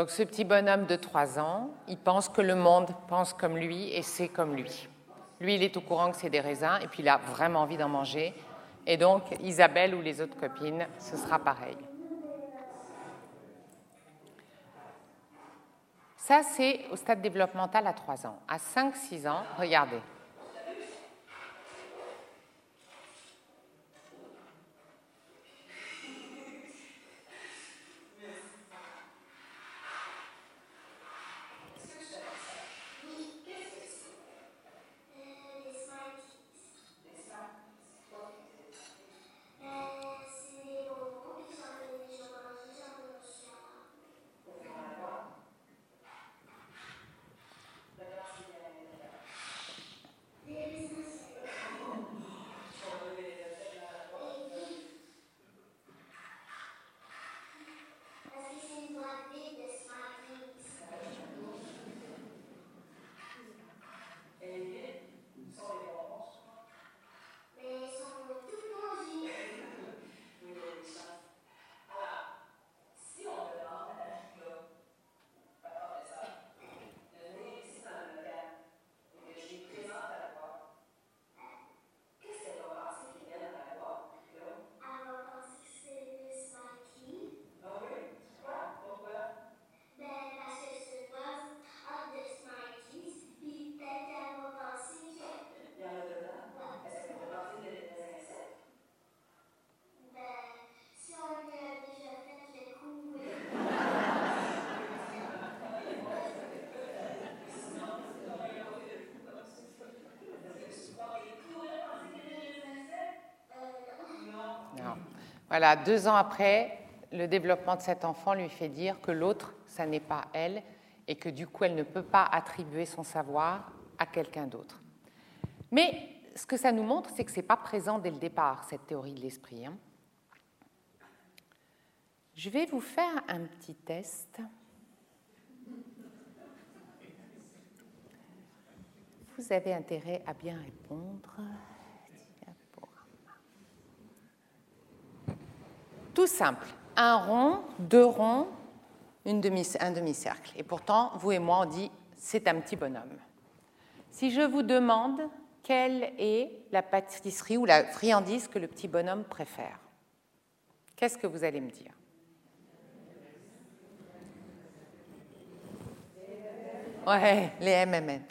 Donc ce petit bonhomme de 3 ans, il pense que le monde pense comme lui et c'est comme lui. Lui, il est au courant que c'est des raisins et puis il a vraiment envie d'en manger. Et donc Isabelle ou les autres copines, ce sera pareil. Ça, c'est au stade développemental à 3 ans. À 5-6 ans, regardez. Voilà, deux ans après, le développement de cet enfant lui fait dire que l'autre, ça n'est pas elle, et que du coup, elle ne peut pas attribuer son savoir à quelqu'un d'autre. Mais ce que ça nous montre, c'est que ce n'est pas présent dès le départ, cette théorie de l'esprit. Hein. Je vais vous faire un petit test. Vous avez intérêt à bien répondre. Tout simple. Un rond, deux ronds, une demi, un demi-cercle. Et pourtant, vous et moi, on dit c'est un petit bonhomme. Si je vous demande quelle est la pâtisserie ou la friandise que le petit bonhomme préfère, qu'est-ce que vous allez me dire? Ouais, les MMM.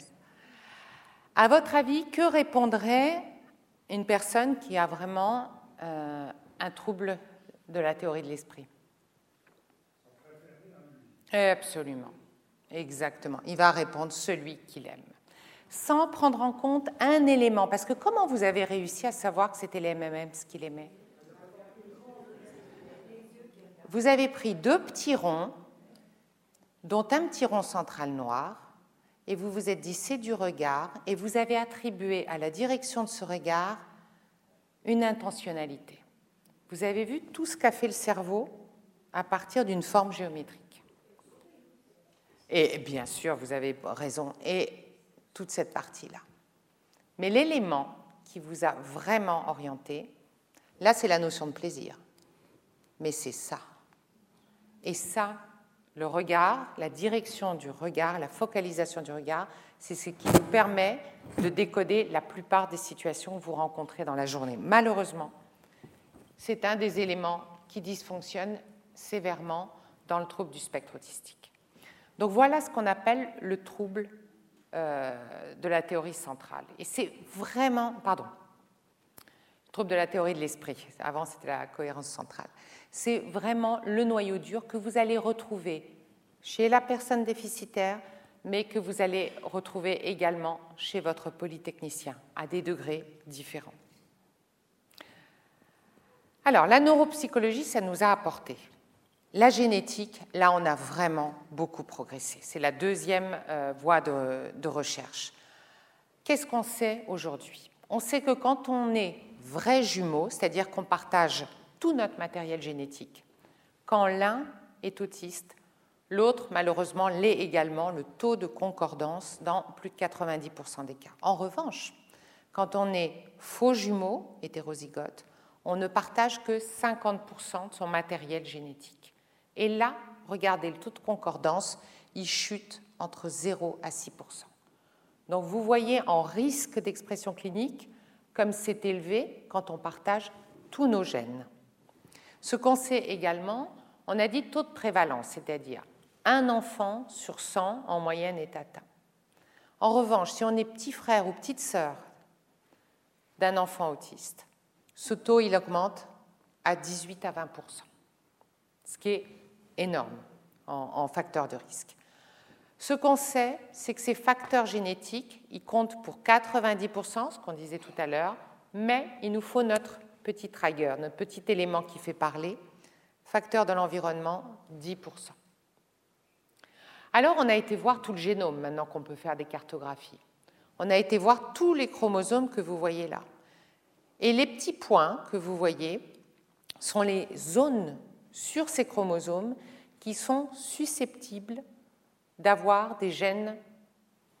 À votre avis, que répondrait une personne qui a vraiment euh, un trouble de la théorie de l'esprit Absolument, exactement. Il va répondre celui qu'il aime, sans prendre en compte un élément. Parce que comment vous avez réussi à savoir que c'était les MMM ce qu'il aimait? Vous avez pris deux petits ronds, dont un petit rond central noir, et vous vous êtes dit c'est du regard, et vous avez attribué à la direction de ce regard une intentionnalité. Vous avez vu tout ce qu'a fait le cerveau à partir d'une forme géométrique. Et bien sûr, vous avez raison, et toute cette partie-là. Mais l'élément qui vous a vraiment orienté, là, c'est la notion de plaisir. Mais c'est ça. Et ça, le regard, la direction du regard, la focalisation du regard, c'est ce qui vous permet de décoder la plupart des situations que vous rencontrez dans la journée. Malheureusement, c'est un des éléments qui dysfonctionne sévèrement dans le trouble du spectre autistique. Donc voilà ce qu'on appelle le trouble euh, de la théorie centrale. Et c'est vraiment, pardon, le trouble de la théorie de l'esprit. Avant, c'était la cohérence centrale c'est vraiment le noyau dur que vous allez retrouver chez la personne déficitaire, mais que vous allez retrouver également chez votre polytechnicien, à des degrés différents. Alors, la neuropsychologie, ça nous a apporté. La génétique, là, on a vraiment beaucoup progressé. C'est la deuxième euh, voie de, de recherche. Qu'est-ce qu'on sait aujourd'hui? On sait que quand on est vrai jumeau, c'est-à-dire qu'on partage tout notre matériel génétique. Quand l'un est autiste, l'autre, malheureusement, l'est également, le taux de concordance dans plus de 90% des cas. En revanche, quand on est faux jumeau, hétérozygote, on ne partage que 50% de son matériel génétique. Et là, regardez, le taux de concordance, il chute entre 0 à 6%. Donc vous voyez en risque d'expression clinique comme c'est élevé quand on partage tous nos gènes. Ce qu'on sait également, on a dit taux de prévalence, c'est-à-dire un enfant sur 100 en moyenne est atteint. En revanche, si on est petit frère ou petite sœur d'un enfant autiste, ce taux il augmente à 18 à 20% ce qui est énorme en, en facteur de risque. Ce qu'on sait, c'est que ces facteurs génétiques, ils comptent pour 90%, ce qu'on disait tout à l'heure, mais il nous faut notre petit trigger, notre petit élément qui fait parler, facteur de l'environnement, 10%. Alors on a été voir tout le génome, maintenant qu'on peut faire des cartographies. On a été voir tous les chromosomes que vous voyez là. Et les petits points que vous voyez sont les zones sur ces chromosomes qui sont susceptibles d'avoir des gènes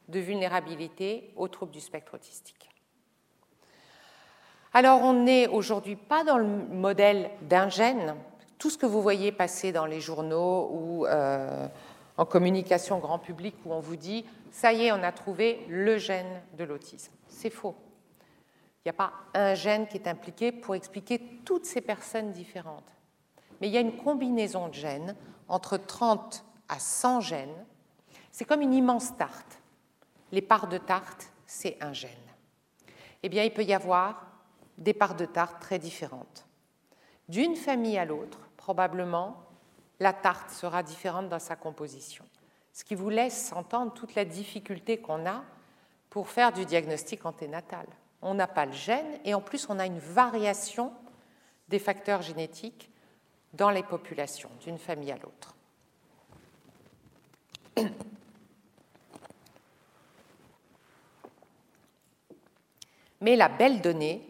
de vulnérabilité aux troubles du spectre autistique. Alors on n'est aujourd'hui pas dans le modèle d'un gène. Tout ce que vous voyez passer dans les journaux ou euh, en communication grand public où on vous dit ça y est, on a trouvé le gène de l'autisme. C'est faux. Il n'y a pas un gène qui est impliqué pour expliquer toutes ces personnes différentes. Mais il y a une combinaison de gènes entre 30 à 100 gènes. C'est comme une immense tarte. Les parts de tarte, c'est un gène. Eh bien, il peut y avoir des parts de tarte très différentes. D'une famille à l'autre, probablement, la tarte sera différente dans sa composition, ce qui vous laisse entendre toute la difficulté qu'on a pour faire du diagnostic anténatal. On n'a pas le gène et en plus on a une variation des facteurs génétiques dans les populations, d'une famille à l'autre. Mais la belle donnée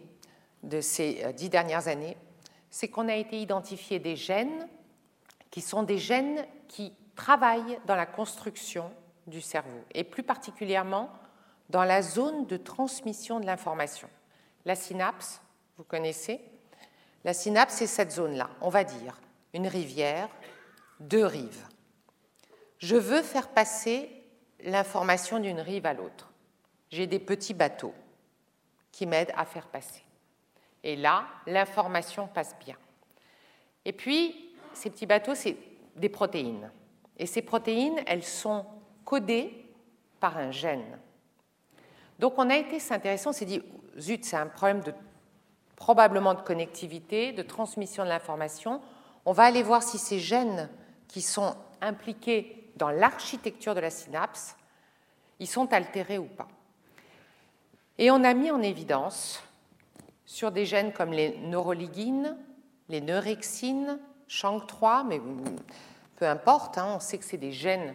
de ces euh, dix dernières années, c'est qu'on a été identifié des gènes qui sont des gènes qui travaillent dans la construction du cerveau, et plus particulièrement dans la zone de transmission de l'information. La synapse, vous connaissez La synapse, c'est cette zone-là. On va dire une rivière, deux rives. Je veux faire passer l'information d'une rive à l'autre. J'ai des petits bateaux qui m'aident à faire passer. Et là, l'information passe bien. Et puis, ces petits bateaux, c'est des protéines. Et ces protéines, elles sont codées par un gène. Donc on a été s'intéresser, on s'est dit, zut, c'est un problème de probablement de connectivité, de transmission de l'information. On va aller voir si ces gènes qui sont impliqués dans l'architecture de la synapse, ils sont altérés ou pas. Et on a mis en évidence sur des gènes comme les neuroligines, les neurexines, SHANK3, mais peu importe, hein, on sait que c'est des gènes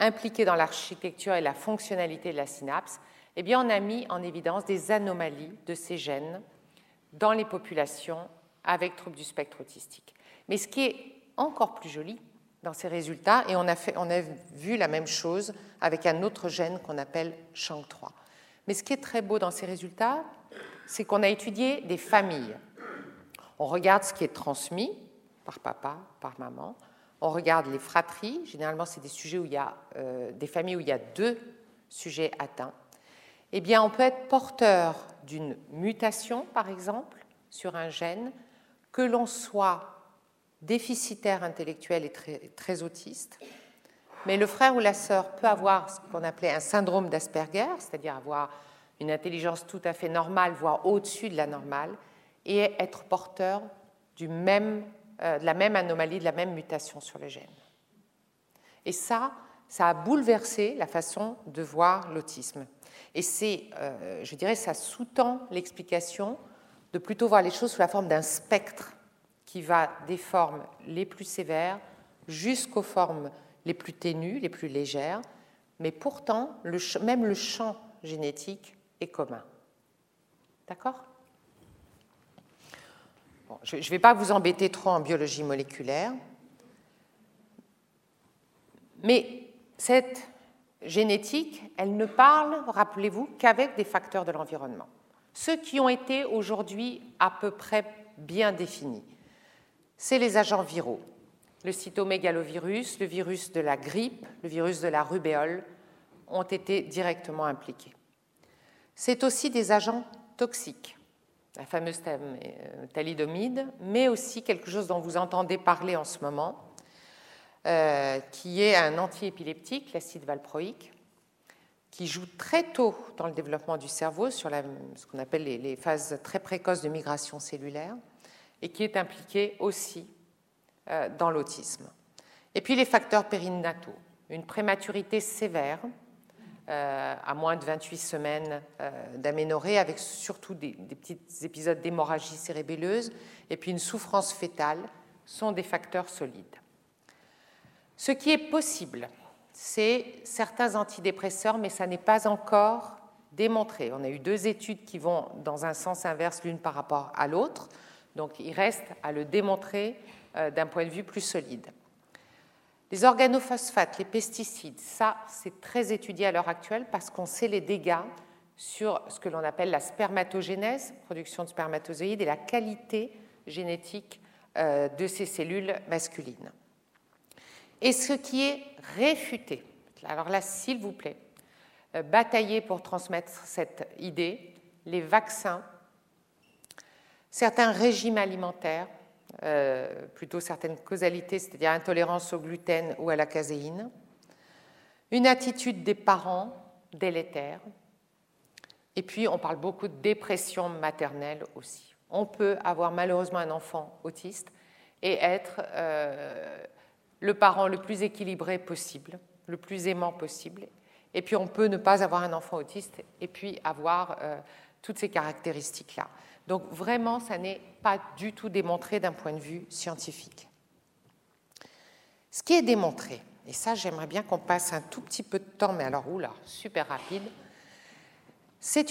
impliqués dans l'architecture et la fonctionnalité de la synapse, eh bien, on a mis en évidence des anomalies de ces gènes dans les populations avec troubles du spectre autistique. Mais ce qui est encore plus joli dans ces résultats, et on a, vu la même chose avec un autre gène qu'on appelle SHANK3. Mais ce qui est très beau dans ces résultats, c'est qu'on a étudié des familles. On regarde ce qui est transmis par papa, par maman. On regarde les fratries. Généralement, c'est des sujets où il y a euh, des familles où il y a deux sujets atteints. Eh bien, on peut être porteur d'une mutation, par exemple, sur un gène, que l'on soit déficitaire intellectuel et très, autiste, mais le frère ou la sœur peut avoir ce qu'on appelait un syndrome d'Asperger, c'est-à-dire avoir une intelligence tout à fait normale, voire au-dessus de la normale, et être porteur du même, euh, de la même anomalie, de la même mutation sur le gène. Et ça, ça a bouleversé la façon de voir l'autisme. Et c'est, euh, je dirais, ça sous-tend l'explication de plutôt voir les choses sous la forme d'un spectre qui va des formes les plus sévères jusqu'aux formes les plus ténues, les plus légères, mais pourtant, même le champ génétique est commun. D'accord? Je ne vais pas vous embêter trop en biologie moléculaire, mais cette génétique, elle ne parle, rappelez-vous, qu'avec des facteurs de l'environnement. Ceux qui ont été aujourd'hui à peu près bien définis, c'est les agents viraux, le cytomégalovirus, le virus de la grippe, le virus de la rubéole ont été directement impliqués. C'est aussi des agents toxiques, la fameuse thalidomide, mais aussi quelque chose dont vous entendez parler en ce moment, euh, qui est un antiépileptique, l'acide valproïque, qui joue très tôt dans le développement du cerveau sur ce qu'on appelle les phases très précoces de migration cellulaire, et qui est impliqué aussi euh, dans l'autisme. Et puis les facteurs périnataux, une prématurité sévère, euh, à moins de 28 semaines euh, d'aménorrhée, avec surtout des, des petits épisodes d'hémorragie cérébelleuse, et puis une souffrance fétale, sont des facteurs solides. Ce qui est possible, c'est certains antidépresseurs, mais ça n'est pas encore démontré. On a eu deux études qui vont dans un sens inverse l'une par rapport à l'autre, donc il reste à le démontrer euh, d'un point de vue plus solide. Les organophosphates, les pesticides, ça c'est très étudié à l'heure actuelle parce qu'on sait les dégâts sur ce que l'on appelle la spermatogénèse, production de spermatozoïdes, et la qualité génétique euh, de ces cellules masculines. Et ce qui est réfuté, alors là s'il vous plaît, euh, bataillez pour transmettre cette idée, les vaccins, certains régimes alimentaires, euh, plutôt certaines causalités, c'est-à-dire intolérance au gluten ou à la caséine, une attitude des parents délétère, et puis on parle beaucoup de dépression maternelle aussi. On peut avoir malheureusement un enfant autiste et être euh, le parent le plus équilibré possible, le plus aimant possible, et puis on peut ne pas avoir un enfant autiste et puis avoir euh, toutes ces caractéristiques-là. Donc vraiment, ça n'est pas du tout démontré d'un point de vue scientifique. Ce qui est démontré, et ça j'aimerais bien qu'on passe un tout petit peu de temps, mais alors oula, super rapide, c'est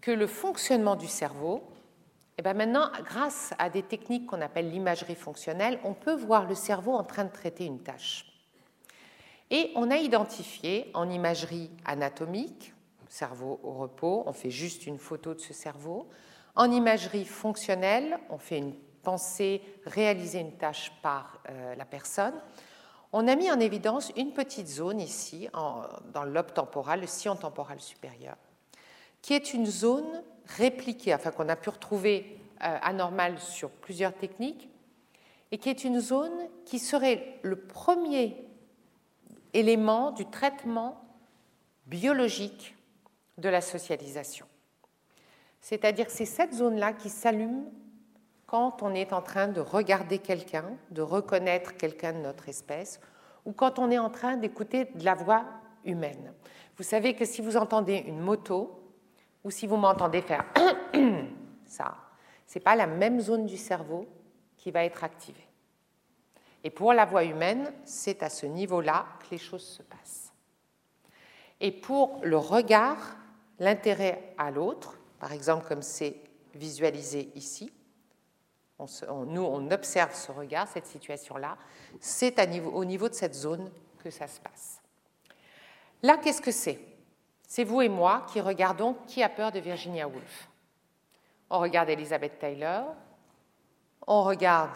que le fonctionnement du cerveau, et eh bien maintenant, grâce à des techniques qu'on appelle l'imagerie fonctionnelle, on peut voir le cerveau en train de traiter une tâche. Et on a identifié en imagerie anatomique, cerveau au repos, on fait juste une photo de ce cerveau. En imagerie fonctionnelle, on fait une pensée, réaliser une tâche par euh, la personne. On a mis en évidence une petite zone ici, dans le temporal, le sillon temporal supérieur, qui est une zone répliquée, enfin qu'on a pu retrouver euh, anormale sur plusieurs techniques, et qui est une zone qui serait le premier élément du traitement biologique de la socialisation. C'est-à-dire que c'est cette zone-là qui s'allume quand on est en train de regarder quelqu'un, de reconnaître quelqu'un de notre espèce, ou quand on est en train d'écouter de la voix humaine. Vous savez que si vous entendez une moto, ou si vous m'entendez faire ça, ce n'est pas la même zone du cerveau qui va être activée. Et pour la voix humaine, c'est à ce niveau-là que les choses se passent. Et pour le regard, l'intérêt à l'autre, par exemple comme c'est visualisé ici, nous on observe ce regard, cette situation-là, c'est au niveau de cette zone que ça se passe. Là, qu'est-ce que c'est? C'est vous et moi qui regardons Qui a peur de Virginia Woolf On regarde Elizabeth Taylor, on regarde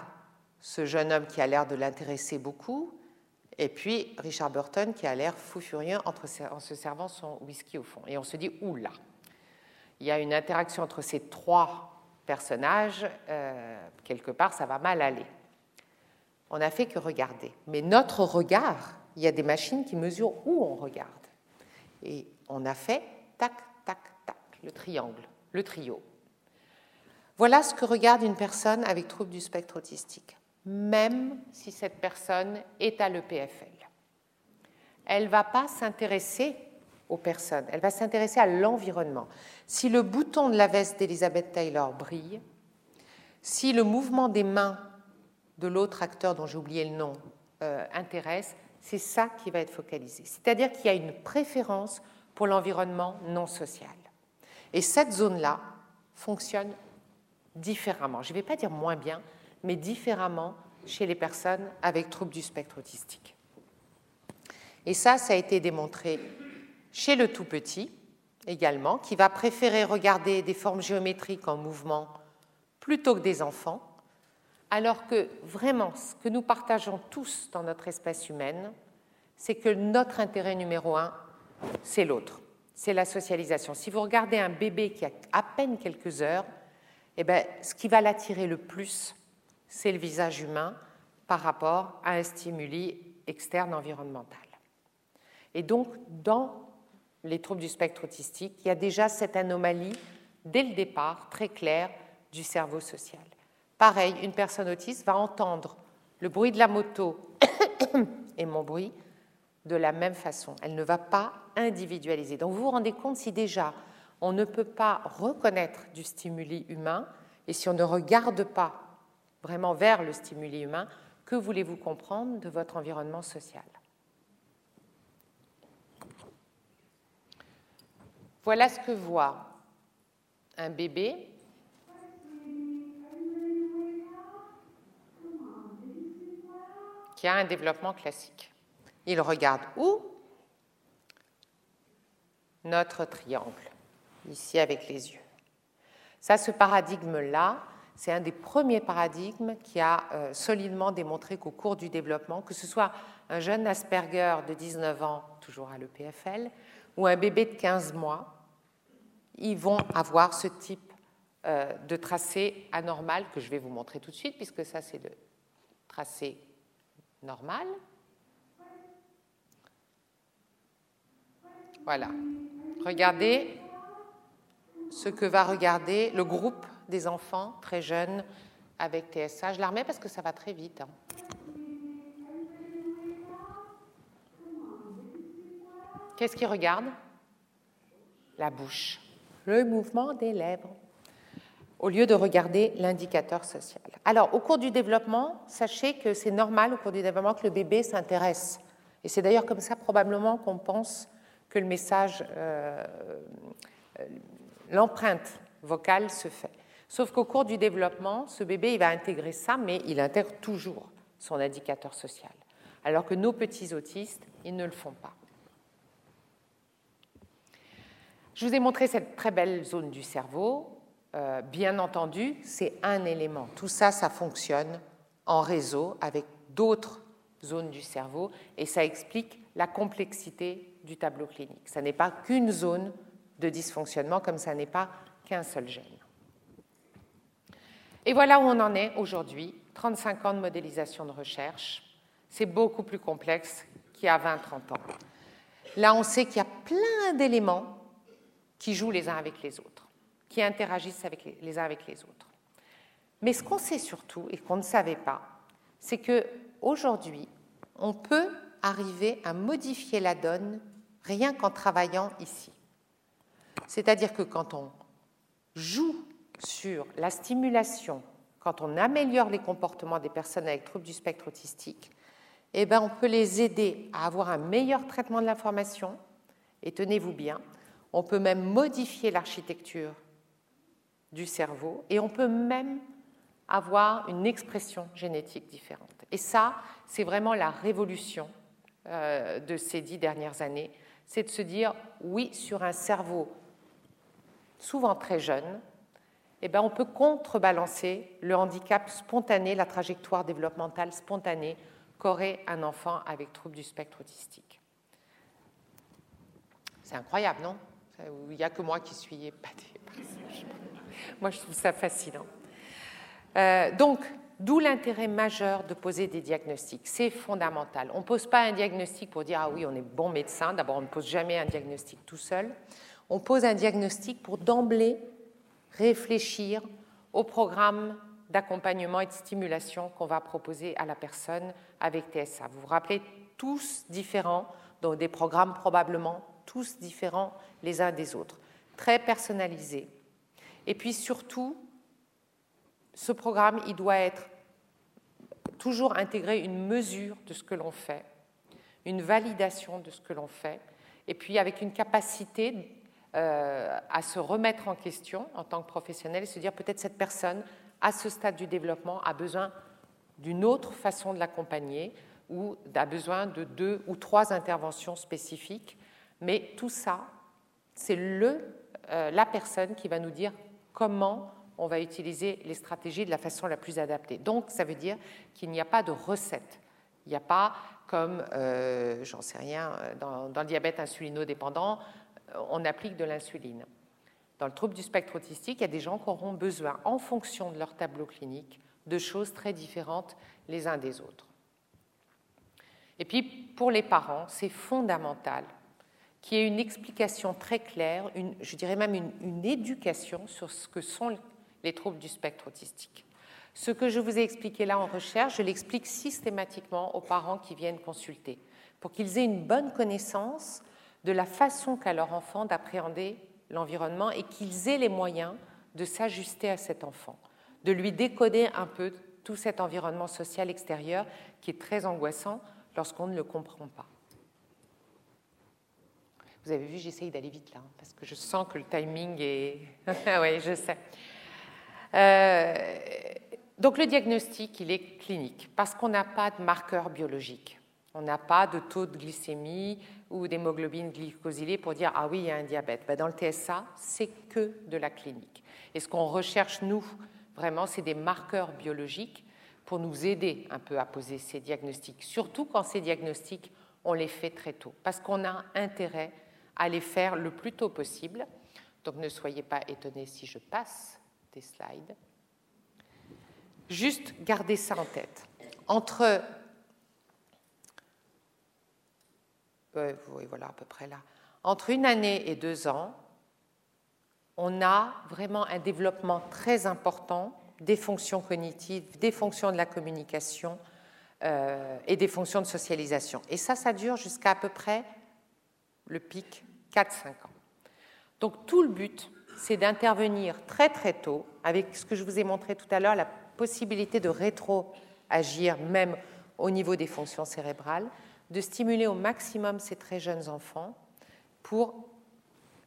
ce jeune homme qui a l'air de l'intéresser beaucoup, et puis Richard Burton qui a l'air fou furieux en se servant son whisky au fond. Et on se dit, oula, il y a une interaction entre ces trois personnages, euh, quelque part ça va mal aller. On n'a fait que regarder. Mais notre regard, il y a des machines qui mesurent où on regarde. Et on a fait tac, tac, tac, le triangle, le trio. Voilà ce que regarde une personne avec trouble du spectre autistique même si cette personne est à l'EPFL. Elle ne va pas s'intéresser aux personnes, elle va s'intéresser à l'environnement. Si le bouton de la veste d'Elizabeth Taylor brille, si le mouvement des mains de l'autre acteur dont j'ai oublié le nom euh, intéresse, c'est ça qui va être focalisé. C'est-à-dire qu'il y a une préférence pour l'environnement non social. Et cette zone-là fonctionne différemment. Je ne vais pas dire moins bien, mais différemment chez les personnes avec troubles du spectre autistique. Et ça, ça a été démontré chez le tout petit également, qui va préférer regarder des formes géométriques en mouvement plutôt que des enfants, alors que vraiment ce que nous partageons tous dans notre espèce humaine, c'est que notre intérêt numéro un, c'est l'autre, c'est la socialisation. Si vous regardez un bébé qui a à peine quelques heures, eh bien, ce qui va l'attirer le plus, c'est le visage humain par rapport à un stimuli externe environnemental. Et donc, dans les troubles du spectre autistique, il y a déjà cette anomalie, dès le départ, très claire, du cerveau social. Pareil, une personne autiste va entendre le bruit de la moto et mon bruit de la même façon. Elle ne va pas individualiser. Donc vous vous rendez compte si déjà on ne peut pas reconnaître du stimuli humain et si on ne regarde pas vraiment vers le stimuli humain, que voulez-vous comprendre de votre environnement social? Voilà ce que voit un bébé qui a un développement classique. Il regarde où? Notre triangle, ici avec les yeux. Ça, ce paradigme-là, c'est un des premiers paradigmes qui a euh, solidement démontré qu'au cours du développement, que ce soit un jeune Asperger de 19 ans, toujours à l'EPFL, ou un bébé de 15 mois, ils vont avoir ce type euh, de tracé anormal que je vais vous montrer tout de suite, puisque ça c'est le tracé normal. Voilà. Regardez ce que va regarder le groupe des enfants très jeunes avec TSA. Je la remets parce que ça va très vite. Hein. Qu'est-ce qu'ils regardent? La bouche, le mouvement des lèvres. Au lieu de regarder l'indicateur social. Alors, au cours du développement, sachez que c'est normal au cours du développement que le bébé s'intéresse. Et c'est d'ailleurs comme ça probablement qu'on pense que le message, euh, euh, l'empreinte vocale se fait. Sauf qu'au cours du développement, ce bébé, il va intégrer ça, mais il intègre toujours son indicateur social. Alors que nos petits autistes, ils ne le font pas. Je vous ai montré cette très belle zone du cerveau. Euh, bien entendu, c'est un élément. Tout ça, ça fonctionne en réseau avec d'autres zones du cerveau et ça explique la complexité du tableau clinique. Ça n'est pas qu'une zone de dysfonctionnement comme ça n'est pas qu'un seul gène. Et voilà où on en est aujourd'hui, 35 ans de modélisation de recherche. C'est beaucoup plus complexe qu'il y a 20-30 ans. Là, on sait qu'il y a plein d'éléments qui jouent les uns avec les autres qui interagissent les, uns avec les autres. Mais ce qu'on sait surtout et qu'on ne savait pas, c'est que aujourd'hui, on peut arriver à modifier la donne rien qu'en travaillant ici. C'est-à-dire que quand on joue sur la stimulation, quand on améliore les comportements des personnes avec troubles du spectre autistique, eh ben on peut les aider à avoir un meilleur traitement de l'information. Et tenez-vous bien, on peut même modifier l'architecture du cerveau et on peut même avoir une expression génétique différente. Et ça, c'est vraiment la révolution euh, de ces dix dernières années, c'est de se dire, oui, sur un cerveau souvent très jeune, eh ben, on peut contrebalancer le handicap spontané, la trajectoire développementale spontanée qu'aurait un enfant avec trouble du spectre autistique. C'est incroyable, non? Il n'y a que moi qui suis épatée. Moi, je trouve ça fascinant. Euh, donc, d'où l'intérêt majeur de poser des diagnostics. C'est fondamental. On ne pose pas un diagnostic pour dire ah oui, on est bon médecin. D'abord, on ne pose jamais un diagnostic tout seul. On pose un diagnostic pour d'emblée réfléchir au programme d'accompagnement et de stimulation qu'on va proposer à la personne avec TSA. Vous vous rappelez, tous différents, donc des programmes probablement tous différents les uns des autres, très personnalisés, et puis surtout, ce programme, il doit être toujours intégrer une mesure de ce que l'on fait, une validation de ce que l'on fait, et puis avec une capacité euh, à se remettre en question en tant que professionnel et se dire peut-être cette personne, à ce stade du développement, a besoin d'une autre façon de l'accompagner ou a besoin de deux ou trois interventions spécifiques. Mais tout ça, c'est euh, la personne qui va nous dire comment on va utiliser les stratégies de la façon la plus adaptée. Donc, ça veut dire qu'il n'y a pas de recette. Il n'y a pas comme, euh, j'en sais rien, dans, le diabète insulino-dépendant, euh, on applique de l'insuline. Dans le trouble du spectre autistique, il y a des gens qui auront besoin, en fonction de leur tableau clinique, de choses très différentes les uns des autres. Et puis, pour les parents, c'est fondamental qui est une explication très claire, je dirais même une, éducation sur ce que sont les troubles du spectre autistique. Ce que je vous ai expliqué là en recherche, je l'explique systématiquement aux parents qui viennent consulter, pour qu'ils aient une bonne connaissance de la façon qu'a leur enfant d'appréhender l'environnement et qu'ils aient les moyens de s'ajuster à cet enfant, de lui décoder un peu tout cet environnement social extérieur qui est très angoissant lorsqu'on ne le comprend pas. Vous avez vu, j'essaye d'aller vite là, hein, parce que je sens que le timing est... Oui, je sais. Euh, donc le diagnostic, il est clinique, parce qu'on n'a pas de marqueur biologique. On n'a pas de taux de glycémie ou d'hémoglobine glycosylée pour dire ah oui, il y a un diabète. Ben, dans le TSA, c'est que de la clinique. Et ce qu'on recherche, nous, vraiment, c'est des marqueurs biologiques pour nous aider un peu à poser ces diagnostics, surtout quand ces diagnostics, on les fait très tôt, parce qu'on a intérêt à les faire le plus tôt possible. Donc ne soyez pas étonnés si je passe des slides. Juste gardez ça en tête. Entre voilà à peu près là. Entre une année et deux ans, on a vraiment un développement très important des fonctions cognitives, des fonctions de la communication euh, et des fonctions de socialisation. Et ça, ça dure jusqu'à à peu près le pic 4-5 ans. Donc tout le but, c'est d'intervenir très très tôt, avec ce que je vous ai montré tout à l'heure, la possibilité de rétroagir même au niveau des fonctions cérébrales, de stimuler au maximum ces très jeunes enfants pour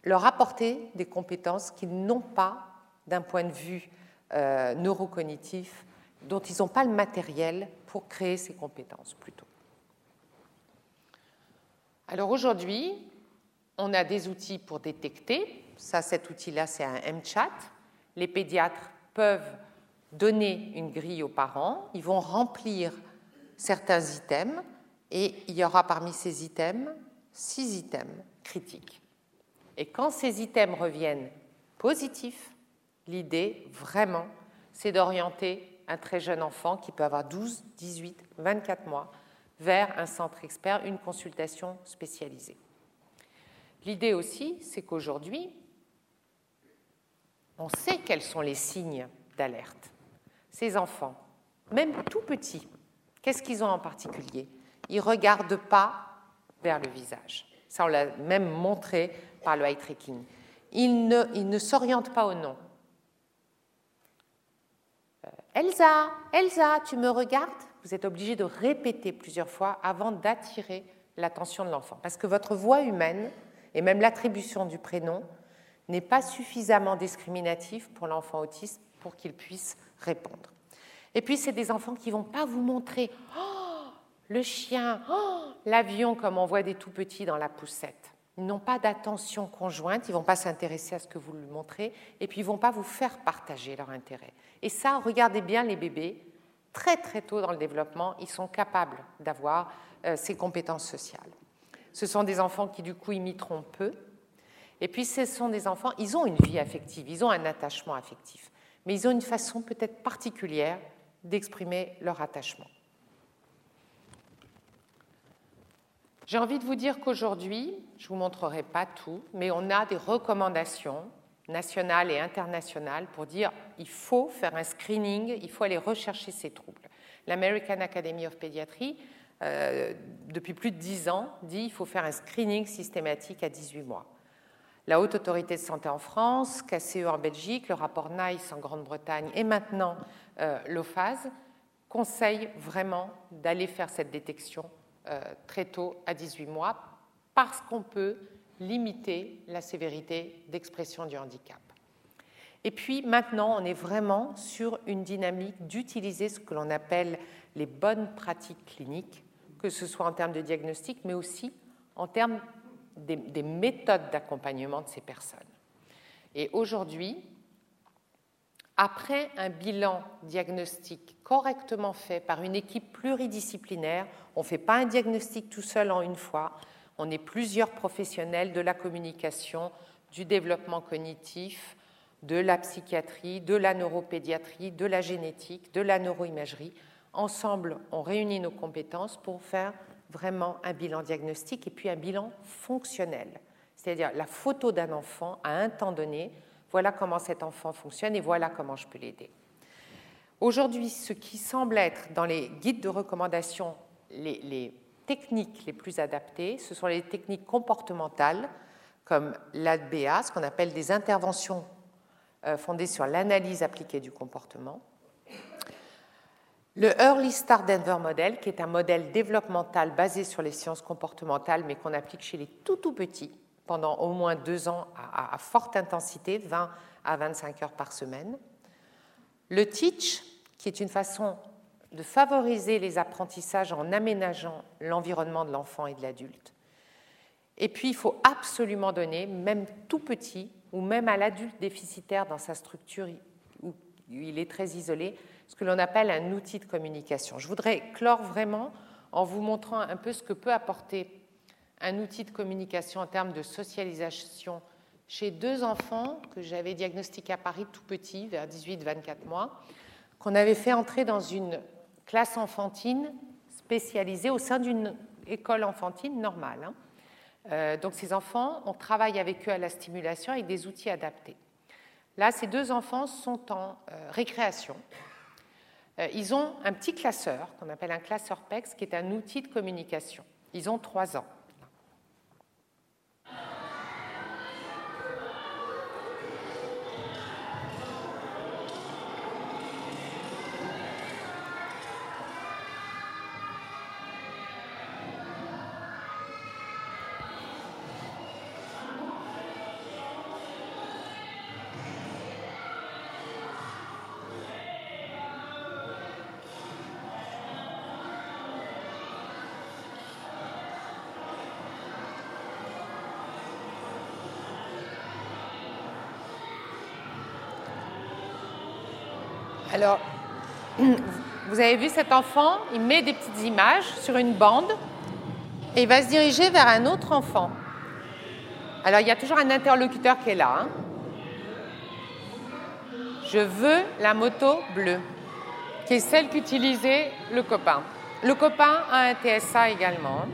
leur apporter des compétences qu'ils n'ont pas d'un point de vue euh, neurocognitif, dont ils n'ont pas le matériel pour créer ces compétences plutôt. Alors aujourd'hui, on a des outils pour détecter. Cet outil-là, c'est un MChat. Les pédiatres peuvent donner une grille aux parents. Ils vont remplir certains items et il y aura parmi ces items six items critiques. Et quand ces items reviennent positifs, l'idée vraiment, c'est d'orienter un très jeune enfant qui peut avoir 12, 18, 24 mois vers un centre expert, une consultation spécialisée. L'idée aussi, c'est qu'aujourd'hui, on sait quels sont les signes d'alerte. Ces enfants, même tout petits, qu'est-ce qu'ils ont en particulier? Ils ne regardent pas vers le visage. Ça, on l'a même montré par le eye tracking. Ils ne, s'orientent pas au nom. Euh, Elsa, Elsa, tu me regardes? Vous êtes obligé de répéter plusieurs fois avant d'attirer l'attention de l'enfant. Parce que votre voix humaine et même l'attribution du prénom n'est pas suffisamment discriminatif pour l'enfant autiste pour qu'il puisse répondre. Et puis, c'est des enfants qui ne vont pas vous montrer oh, le chien, oh, l'avion, comme on voit des tout petits dans la poussette. Ils n'ont pas d'attention conjointe, ils ne vont pas s'intéresser à ce que vous lui montrez, et puis ils ne vont pas vous faire partager leur intérêt. Et ça, regardez bien les bébés, très très tôt dans le développement, ils sont capables d'avoir euh, ces compétences sociales. Ce sont des enfants qui, du coup, imiteront peu. Et puis, ce sont des enfants, ils ont une vie affective, ils ont un attachement affectif, mais ils ont une façon peut-être particulière d'exprimer leur attachement. J'ai envie de vous dire qu'aujourd'hui, je ne vous montrerai pas tout, mais on a des recommandations nationales et internationales pour dire il faut faire un screening, il faut aller rechercher ces troubles. L'American Academy of Pediatry euh, depuis plus de 10 ans, dit qu'il faut faire un screening systématique à 18 mois. La Haute Autorité de Santé en France, KCE en Belgique, le rapport NICE en Grande-Bretagne et maintenant euh, l'OFAS conseillent vraiment d'aller faire cette détection euh, très tôt à 18 mois parce qu'on peut limiter la sévérité d'expression du handicap. Et puis maintenant, on est vraiment sur une dynamique d'utiliser ce que l'on appelle les bonnes pratiques cliniques que ce soit en termes de diagnostic, mais aussi en termes des, méthodes d'accompagnement de ces personnes. Et aujourd'hui, après un bilan diagnostic correctement fait par une équipe pluridisciplinaire, on ne fait pas un diagnostic tout seul en une fois, on est plusieurs professionnels de la communication, du développement cognitif, de la psychiatrie, de la neuropédiatrie, de la génétique, de la neuroimagerie Ensemble, on réunit nos compétences pour faire vraiment un bilan diagnostique et puis un bilan fonctionnel, c'est-à-dire la photo d'un enfant à un temps donné, voilà comment cet enfant fonctionne et voilà comment je peux l'aider. Aujourd'hui, ce qui semble être dans les guides de recommandation les, techniques les plus adaptées, ce sont les techniques comportementales comme l'ADBA, ce qu'on appelle des interventions euh, fondées sur l'analyse appliquée du comportement, le Early Start Denver Model, qui est un modèle développemental basé sur les sciences comportementales, mais qu'on applique chez les tout tout petits pendant au moins deux ans à, forte intensité, 20 à 25 heures par semaine. Le Teach, qui est une façon de favoriser les apprentissages en aménageant l'environnement de l'enfant et de l'adulte. Et puis, il faut absolument donner, même tout petit, ou même à l'adulte déficitaire dans sa structure il est très isolé, ce que l'on appelle un outil de communication. Je voudrais clore vraiment en vous montrant un peu ce que peut apporter un outil de communication en termes de socialisation chez deux enfants que j'avais diagnostiqués à Paris tout petits, vers 18-24 mois, qu'on avait fait entrer dans une classe enfantine spécialisée au sein d'une école enfantine normale. Hein. Euh, donc ces enfants, on travaille avec eux à la stimulation avec des outils adaptés. Là, ces deux enfants sont en euh, récréation euh, ils ont un petit classeur qu'on appelle un classeur PEX, qui est un outil de communication. Ils ont trois ans. Alors, vous avez vu cet enfant, il met des petites images sur une bande et il va se diriger vers un autre enfant. Alors, il y a toujours un interlocuteur qui est là. Hein. Je veux la moto bleue, qui est celle qu'utilisait le copain. Le copain a un TSA également.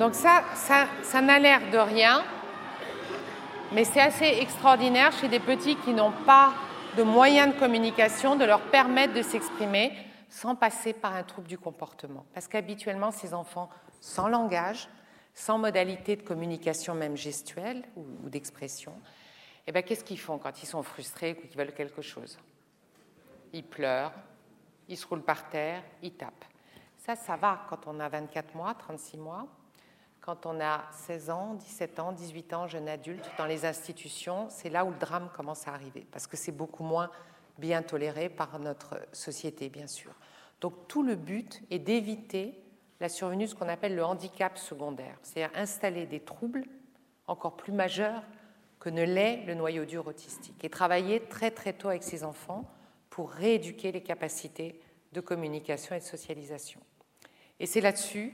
Donc ça, ça, n'a l'air de rien, mais c'est assez extraordinaire chez des petits qui n'ont pas de moyens de communication de leur permettre de s'exprimer sans passer par un trouble du comportement. Parce qu'habituellement, ces enfants sans langage, sans modalité de communication même gestuelle ou, d'expression, eh bien, qu'est-ce qu'ils font quand ils sont frustrés ou qu'ils veulent quelque chose? Ils pleurent, il se roule par terre, il tape. Ça, ça va quand on a 24 mois, 36 mois. Quand on a 16 ans, 17 ans, 18 ans, jeune adulte, dans les institutions, c'est là où le drame commence à arriver, parce que c'est beaucoup moins bien toléré par notre société, bien sûr. Donc tout le but est d'éviter la survenue de ce qu'on appelle le handicap secondaire, c'est-à-dire installer des troubles encore plus majeurs que ne l'est le noyau dur autistique, et travailler très très tôt avec ces enfants pour rééduquer les capacités de communication et de socialisation. Et c'est là-dessus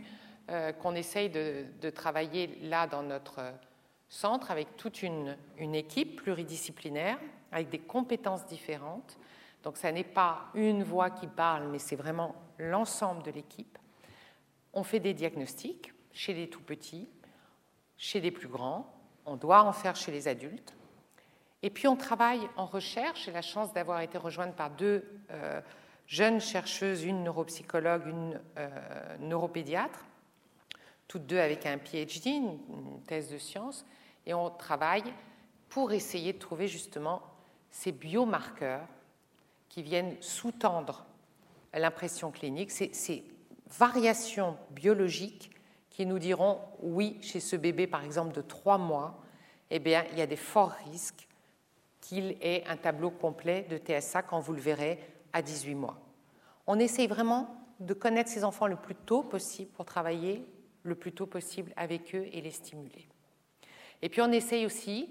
euh, qu'on essaye de, travailler là dans notre centre avec toute une, équipe pluridisciplinaire, avec des compétences différentes. Donc ça n'est pas une voix qui parle, mais c'est vraiment l'ensemble de l'équipe. On fait des diagnostics chez les tout petits, chez les plus grands, on doit en faire chez les adultes. Et puis on travaille en recherche. J'ai la chance d'avoir été rejointe par deux euh, jeunes chercheuses, une neuropsychologue, une euh, neuropédiatre, toutes deux avec un PhD, une, thèse de sciences. Et on travaille pour essayer de trouver justement ces biomarqueurs qui viennent sous-tendre l'impression clinique, ces, ces variations biologiques qui nous diront oui, chez ce bébé par exemple de trois mois, eh bien, il y a des forts risques qu'il ait un tableau complet de TSA quand vous le verrez à 18 mois. On essaye vraiment de connaître ces enfants le plus tôt possible pour travailler le plus tôt possible avec eux et les stimuler. Et puis on essaye aussi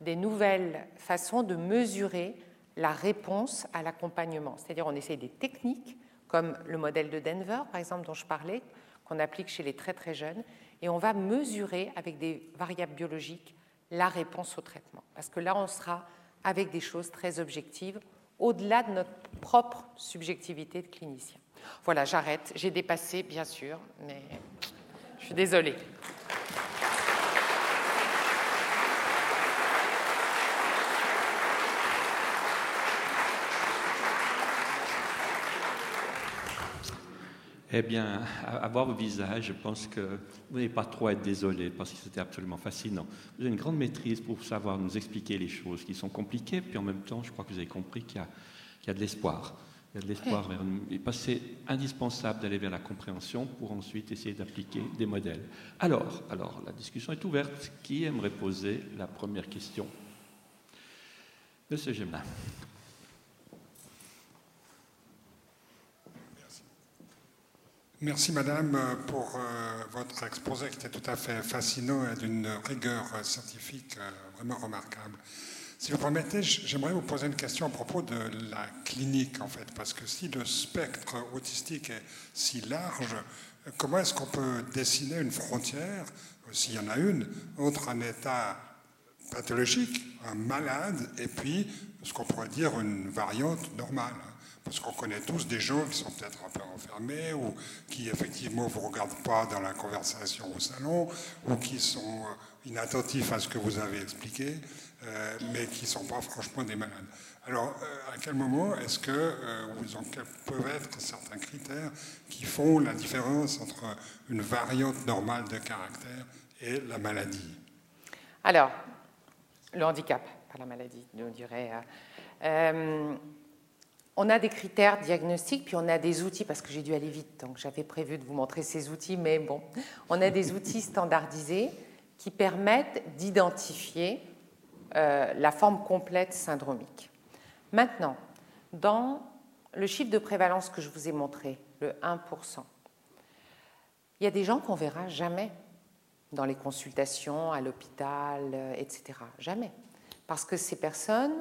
des nouvelles façons de mesurer la réponse à l'accompagnement. C'est-à-dire on essaye des techniques comme le modèle de Denver, par exemple, dont je parlais, qu'on applique chez les très très jeunes, et on va mesurer avec des variables biologiques la réponse au traitement. Parce que là, on sera avec des choses très objectives, au-delà de notre propre subjectivité de clinicien. Voilà, j'arrête. J'ai dépassé, bien sûr, mais je suis désolée. Eh bien, à, voir vos visages, je pense que vous n'avez pas trop à être désolé parce que c'était absolument fascinant. Vous avez une grande maîtrise pour savoir nous expliquer les choses qui sont compliquées, puis en même temps, je crois que vous avez compris qu'il y, a de l'espoir. Il y a de l'espoir vers Et c'est indispensable d'aller vers la compréhension pour ensuite essayer d'appliquer des modèles. Alors, alors, la discussion est ouverte. Qui aimerait poser la première question Monsieur Gemelin. Merci Madame pour euh, votre exposé qui était tout à fait fascinant et d'une rigueur scientifique euh, vraiment remarquable. Si vous permettez, j'aimerais vous poser une question à propos de la clinique en fait, parce que si le spectre autistique est si large, comment est-ce qu'on peut dessiner une frontière, s'il y en a une, entre un état pathologique, un malade, et puis ce qu'on pourrait dire une variante normale? Parce qu'on connaît tous des gens qui sont peut-être un peu enfermés ou qui effectivement ne vous regardent pas dans la conversation au salon ou qui sont euh, inattentifs à ce que vous avez expliqué, euh, mais qui ne sont pas franchement des malades. Alors, euh, à quel moment est-ce que, ou quels peuvent être certains critères qui font la différence entre une variante normale de caractère et la maladie? Alors, le handicap, pas la maladie, on dirait. on a des critères diagnostiques, puis on a des outils, parce que j'ai dû aller vite, donc j'avais prévu de vous montrer ces outils, mais bon, on a des outils standardisés qui permettent d'identifier euh, la forme complète syndromique. Maintenant, dans le chiffre de prévalence que je vous ai montré, le 1%, il y a des gens qu'on verra jamais dans les consultations, à l'hôpital, euh, etc. Jamais. Parce que ces personnes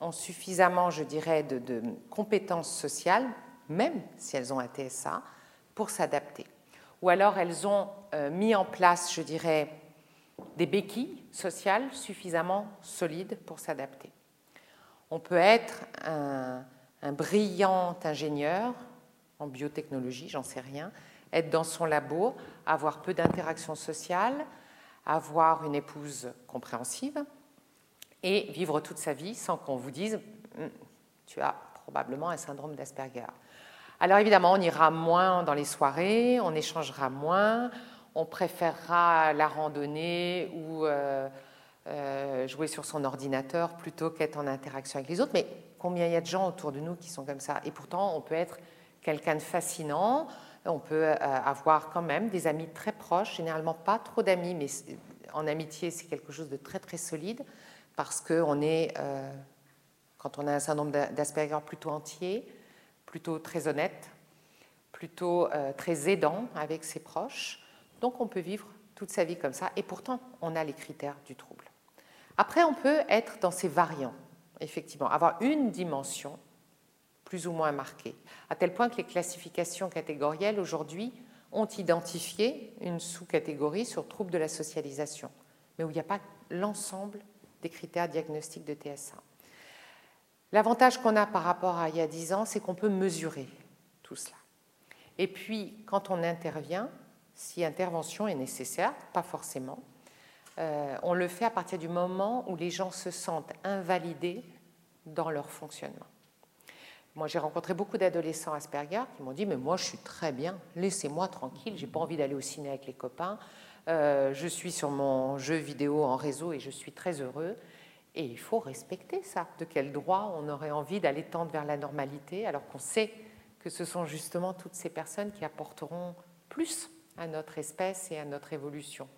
ont suffisamment, je dirais, de, compétences sociales, même si elles ont un TSA, pour s'adapter. Ou alors elles ont euh, mis en place, je dirais, des béquilles sociales suffisamment solides pour s'adapter. On peut être un, brillant ingénieur en biotechnologie, j'en sais rien, être dans son labo, avoir peu d'interactions sociales, avoir une épouse compréhensive, et vivre toute sa vie sans qu'on vous dise hum, tu as probablement un syndrome d'Asperger. Alors évidemment, on ira moins dans les soirées, on échangera moins, on préférera la randonnée ou euh, euh, jouer sur son ordinateur plutôt qu'être en interaction avec les autres. Mais combien il y a de gens autour de nous qui sont comme ça? Et pourtant, on peut être quelqu'un de fascinant, on peut euh, avoir quand même des amis très proches, généralement pas trop d'amis, mais en amitié, c'est quelque chose de très très solide parce qu'on est, quand on a un syndrome d'Asperger, plutôt entier, plutôt très honnête, plutôt très aidant avec ses proches. Donc on peut vivre toute sa vie comme ça, et pourtant on a les critères du trouble. Après, on peut être dans ces variants, effectivement, avoir une dimension plus ou moins marquée, à tel point que les classifications catégorielles aujourd'hui ont identifié une sous-catégorie sur trouble de la socialisation, mais où il n'y a pas l'ensemble des critères diagnostiques de TSA. L'avantage qu'on a par rapport à il y a 10 ans, c'est qu'on peut mesurer tout cela. Et puis, quand on intervient, si intervention est nécessaire, pas forcément, euh, on le fait à partir du moment où les gens se sentent invalidés dans leur fonctionnement. Moi, j'ai rencontré beaucoup d'adolescents Asperger qui m'ont dit Mais moi, je suis très bien, laissez-moi tranquille, j'ai pas envie d'aller au ciné avec les copains, euh, je suis sur mon jeu vidéo en réseau et je suis très heureux. Et il faut respecter ça. De quel droit on aurait envie d'aller tendre vers la normalité alors qu'on sait que ce sont justement toutes ces personnes qui apporteront plus à notre espèce et à notre évolution.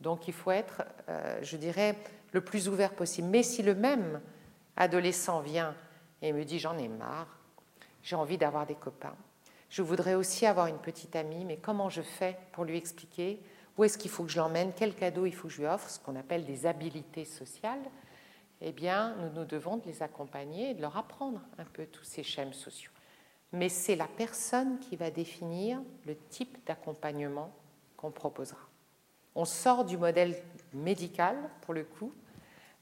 Donc il faut être, euh, je dirais, le plus ouvert possible. Mais si le même adolescent vient et me dit j'en ai marre, j'ai envie d'avoir des copains, je voudrais aussi avoir une petite amie, mais comment je fais pour lui expliquer où est-ce qu'il faut que je l'emmène, quel cadeau il faut que je lui offre, ce qu'on appelle des habilités sociales, eh bien, nous nous devons de les accompagner et de leur apprendre un peu tous ces schèmes sociaux. Mais c'est la personne qui va définir le type d'accompagnement qu'on proposera. On sort du modèle médical, pour le coup,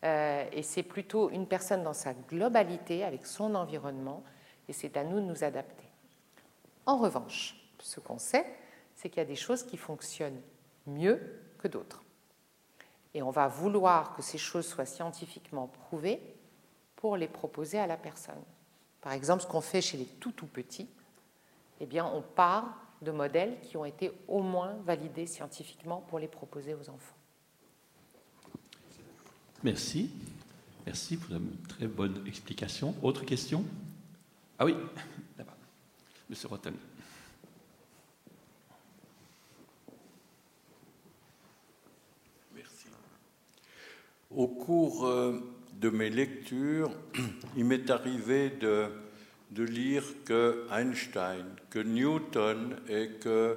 euh, et c'est plutôt une personne dans sa globalité, avec son environnement, et c'est à nous de nous adapter. En revanche, ce qu'on sait, c'est qu'il y a des choses qui fonctionnent mieux que d'autres. Et on va vouloir que ces choses soient scientifiquement prouvées pour les proposer à la personne. Par exemple, ce qu'on fait chez les tout tout petits, eh bien, on part de modèles qui ont été au moins validés scientifiquement pour les proposer aux enfants. Merci. Merci pour une très bonne explication. Autre question? Ah oui, là-bas. Monsieur Rotten. Au cours euh, de mes lectures, il m'est arrivé de, lire que Einstein, que Newton et que,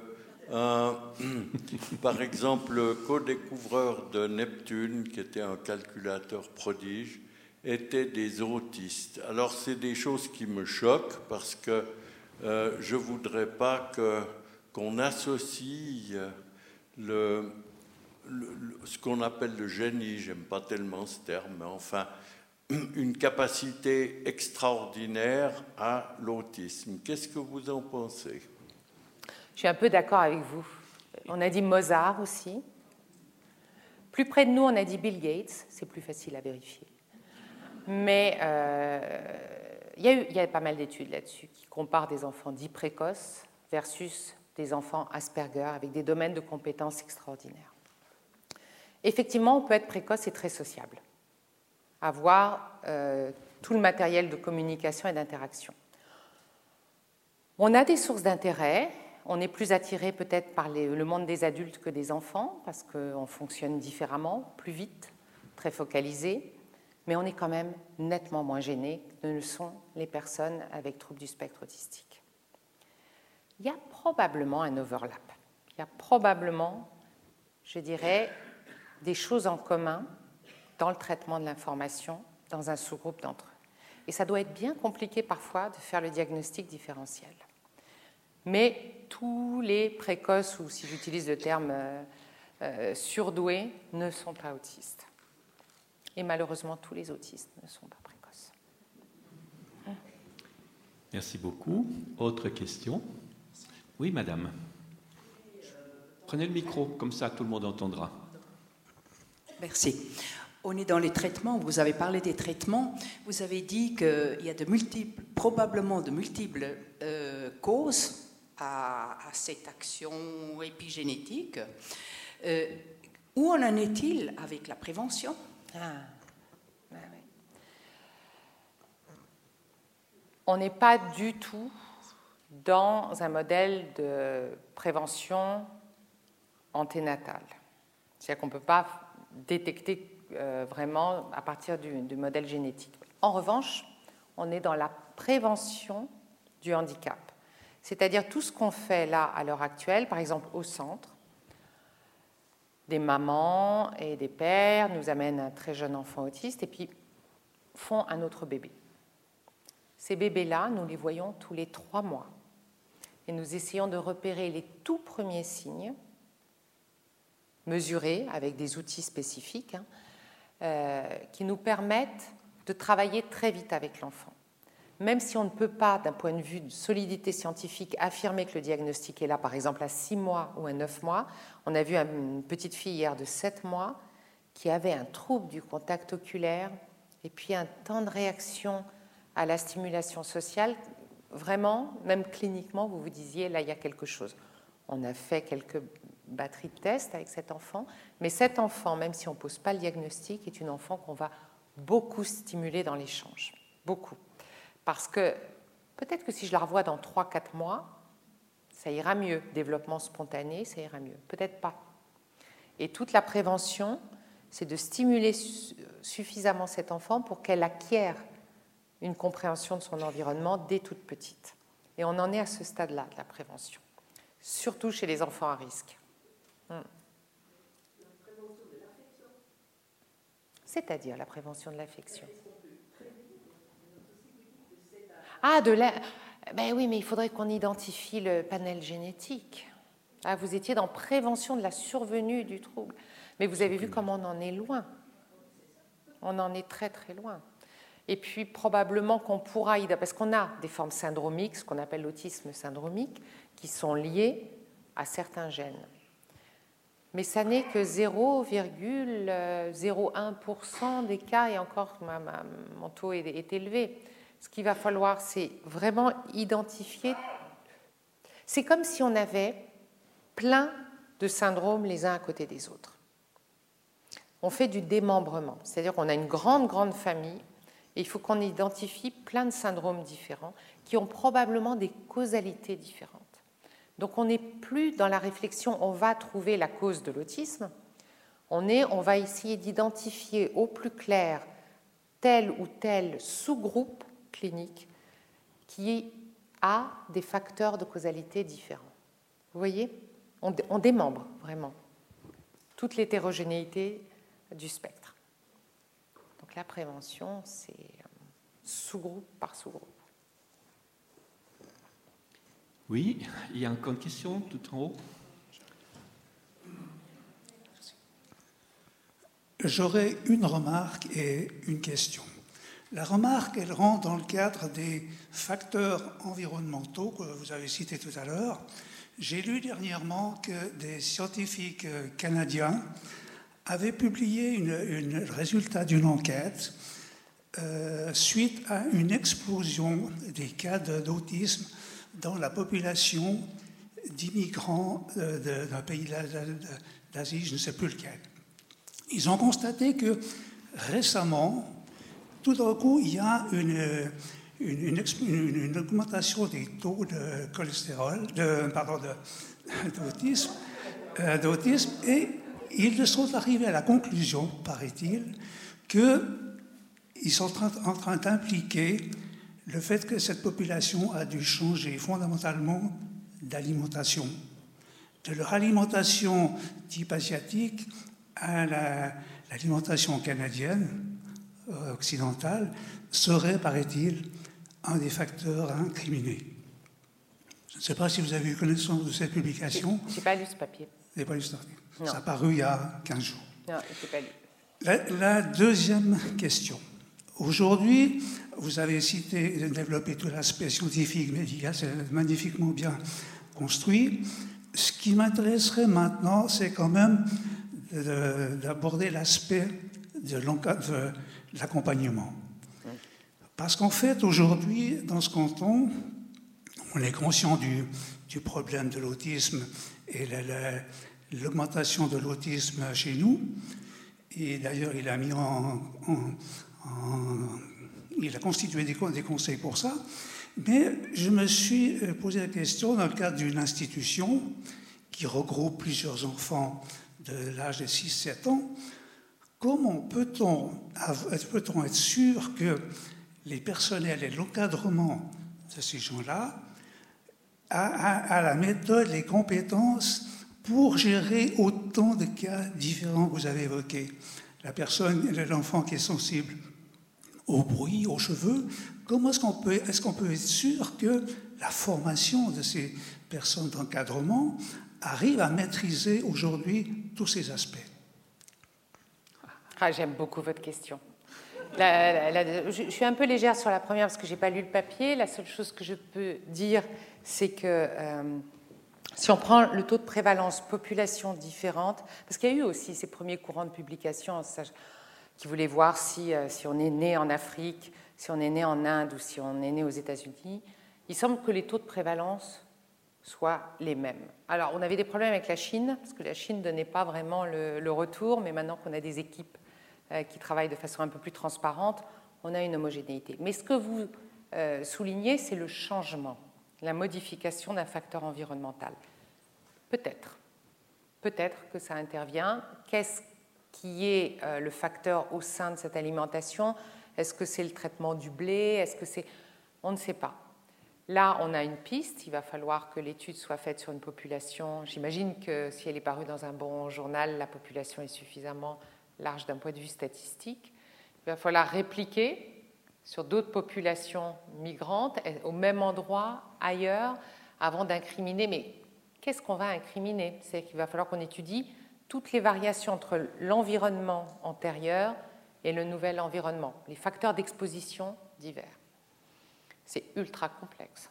par exemple, le co-découvreur de Neptune, qui était un calculateur prodige, étaient des autistes. Alors c'est des choses qui me choquent parce que euh, je ne voudrais pas qu'on associe le, ce qu'on appelle le génie, j'aime pas tellement ce terme, mais enfin, une capacité extraordinaire à l'autisme. Qu'est-ce que vous en pensez? Je suis un peu d'accord avec vous. On a dit Mozart aussi. Plus près de nous, on a dit Bill Gates, c'est plus facile à vérifier. Mais euh, il, y y a pas mal d'études là-dessus qui comparent des enfants dits précoces versus des enfants Asperger avec des domaines de compétences extraordinaires. Effectivement, on peut être précoce et très sociable. avoir euh, tout le matériel de communication et d'interaction. On a des sources d'intérêt, on est plus attiré peut-être par le monde des adultes que des enfants, parce qu'on fonctionne différemment, plus vite, très focalisé, mais on est quand même nettement moins gêné que ne le sont les personnes avec troubles du spectre autistique. Il y a probablement un overlap. Il y a probablement, je dirais, des choses en commun dans le traitement de l'information dans un sous-groupe d'entre eux. Et ça doit être bien compliqué parfois de faire le diagnostic différentiel. Mais tous les précoces, ou si j'utilise le terme euh, euh, surdoués, ne sont pas autistes. Et malheureusement, tous les autistes ne sont pas précoces. Merci beaucoup. Autre question? Oui, madame. Prenez le micro, comme ça tout le monde entendra. Merci. On est dans les traitements, vous avez parlé des traitements, vous avez dit qu'il y a de multiples, probablement de multiples euh, causes à, cette action épigénétique. Euh, où en est-il avec la prévention? Ah, On n'est pas du tout dans un modèle de prévention anténatale. C'est-à-dire qu'on ne peut pas détecter euh, vraiment à partir du, modèle génétique. En revanche, on est dans la prévention du handicap. C'est-à-dire tout ce qu'on fait là à l'heure actuelle, par exemple au centre, des mamans et des pères nous amènent un très jeune enfant autiste et puis font un autre bébé. Ces bébés-là, nous les voyons tous les trois mois et nous essayons de repérer les tout premiers signes mesurés avec des outils spécifiques hein, euh, qui nous permettent de travailler très vite avec l'enfant. Même si on ne peut pas, d'un point de vue de solidité scientifique, affirmer que le diagnostic est là, par exemple à 6 mois ou à 9 mois, on a vu une petite fille hier de 7 mois qui avait un trouble du contact oculaire et puis un temps de réaction à la stimulation sociale. Vraiment, même cliniquement, vous vous disiez, là, il y a quelque chose. On a fait quelques batterie de tests avec cet enfant. Mais cet enfant, même si on ne pose pas le diagnostic, est une enfant qu'on va beaucoup stimuler dans l'échange. Beaucoup. Parce que peut-être que si je la revois dans 3-4 mois, ça ira mieux. Développement spontané, ça ira mieux. Peut-être pas. Et toute la prévention, c'est de stimuler suffisamment cet enfant pour qu'elle acquiert une compréhension de son environnement dès toute petite. Et on en est à ce stade-là de la prévention, surtout chez les enfants à risque. C'est-à-dire la prévention de l'affection. Ah, de la... Ben oui, mais il faudrait qu'on identifie le panel génétique. Ah, vous étiez dans prévention de la survenue du trouble. Mais vous avez vu comment on en est loin. On en est très très loin. Et puis probablement qu'on pourra, parce qu'on a des formes syndromiques, ce qu'on appelle l'autisme syndromique, qui sont liées à certains gènes mais ça n'est que 0,01% des cas, et encore mon taux est, élevé. Ce qu'il va falloir, c'est vraiment identifier. C'est comme si on avait plein de syndromes les uns à côté des autres. On fait du démembrement, c'est-à-dire qu'on a une grande, grande famille, et il faut qu'on identifie plein de syndromes différents qui ont probablement des causalités différentes. Donc on n'est plus dans la réflexion on va trouver la cause de l'autisme, on, va essayer d'identifier au plus clair tel ou tel sous-groupe clinique qui a des facteurs de causalité différents. Vous voyez? On, on démembre vraiment toute l'hétérogénéité du spectre. Donc la prévention, c'est sous-groupe par sous-groupe. Oui, il y a encore une question tout en haut. J'aurais une remarque et une question. La remarque, elle rentre dans le cadre des facteurs environnementaux que vous avez cités tout à l'heure. J'ai lu dernièrement que des scientifiques canadiens avaient publié le résultat d'une enquête euh, suite à une explosion des cas d'autisme dans la population d'immigrants euh, d'un pays d'Asie, je ne sais plus lequel. Ils ont constaté que récemment, tout d'un coup, il y a une, augmentation des taux de cholestérol, de, pardon, euh, d'autisme, et ils sont arrivés à la conclusion, paraît-il, qu'ils sont en train d'impliquer le fait que cette population a dû changer fondamentalement d'alimentation, de leur alimentation type asiatique à l'alimentation canadienne, euh, occidentale, serait, paraît-il, un des facteurs incriminés. Je ne sais pas si vous avez eu connaissance de cette publication. Je n'ai pas lu ce papier. Vous n'avez pas lu ce papier Ça a paru il y a 15 jours. Non, je pas lu. La, la deuxième question. Aujourd'hui, vous avez cité, développé tout l'aspect scientifique, médical, c'est magnifiquement bien construit. Ce qui m'intéresserait maintenant, c'est quand même d'aborder l'aspect de l'accompagnement. Parce qu'en fait, aujourd'hui, dans ce canton, on est conscient du, problème de l'autisme et l'augmentation de l'autisme chez nous. Et d'ailleurs, il a mis en, il a constitué des, conseils pour ça. Mais je me suis euh, posé la question dans le cadre d'une institution qui regroupe plusieurs enfants de l'âge de 6-7 ans, comment peut-on peut être sûr que les personnels et l'encadrement de ces gens-là a, la méthode, les compétences pour gérer autant de cas différents que vous avez évoqués? La personne, l'enfant qui est sensible au bruit, aux cheveux, comment est-ce qu'on peut, est qu'on peut être sûr que la formation de ces personnes d'encadrement arrive à maîtriser aujourd'hui tous ces aspects? Ah, J'aime beaucoup votre question je, suis un peu légère sur la première parce que je n'ai pas lu le papier. La seule chose que je peux dire, c'est que euh, si on prend le taux de prévalence population différente, parce qu'il y a eu aussi ces premiers courants de publication qui voulaient voir si, euh, si on est né en Afrique, si on est né en Inde ou si on est né aux États-Unis, il semble que les taux de prévalence soient les mêmes. Alors, on avait des problèmes avec la Chine, parce que la Chine ne donnait pas vraiment le retour, mais maintenant qu'on a des équipes euh, qui travaillent de façon un peu plus transparente, on a une homogénéité. Mais ce que vous euh, soulignez, c'est le changement, la modification d'un facteur environnemental. Peut-être. Peut-être que ça intervient. Qu'est-ce qui est euh, le facteur au sein de cette alimentation Est-ce que c'est le traitement du blé? Est-ce que c'est On ne sait pas. Là, on a une piste. Il va falloir que l'étude soit faite sur une population. J'imagine que si elle est parue dans un bon journal, la population est suffisamment large d'un point de vue statistique. Il va falloir répliquer sur d'autres populations migrantes, au même endroit, ailleurs, avant d'incriminer. Mais qu'est-ce qu'on va incriminer? C'est qu'il va falloir qu'on étudie toutes les variations entre l'environnement antérieur et le nouvel environnement, les facteurs d'exposition divers. C'est ultra complexe.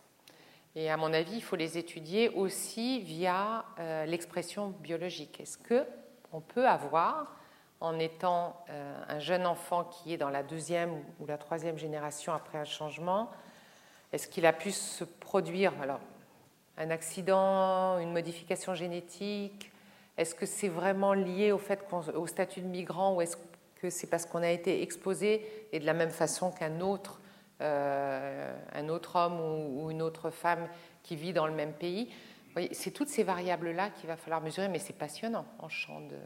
Et à mon avis, il faut les étudier aussi via euh, l'expression biologique. Est-ce qu'on peut avoir en étant euh, un jeune enfant qui est dans la deuxième ou la troisième génération après un changement, est-ce qu'il a pu se produire alors, un accident, une modification génétique Est-ce que c'est vraiment lié au, fait au statut de migrant ou est-ce que c'est parce qu'on a été exposé et de la même façon qu'un autre, euh, un autre homme ou, une autre femme qui vit dans le même pays? C'est toutes ces variables-là qu'il va falloir mesurer, mais c'est passionnant en champ de,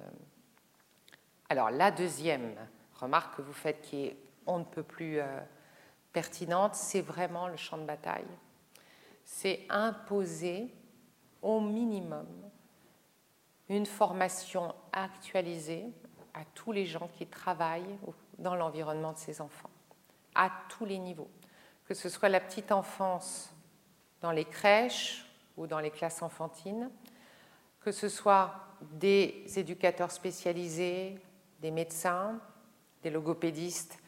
alors la deuxième remarque que vous faites qui est on ne peut plus euh, pertinente, c'est vraiment le champ de bataille. C'est imposer au minimum une formation actualisée à tous les gens qui travaillent dans l'environnement de ces enfants, à tous les niveaux, que ce soit la petite enfance dans les crèches ou dans les classes enfantines, que ce soit des éducateurs spécialisés, des médecins, des logopédistes,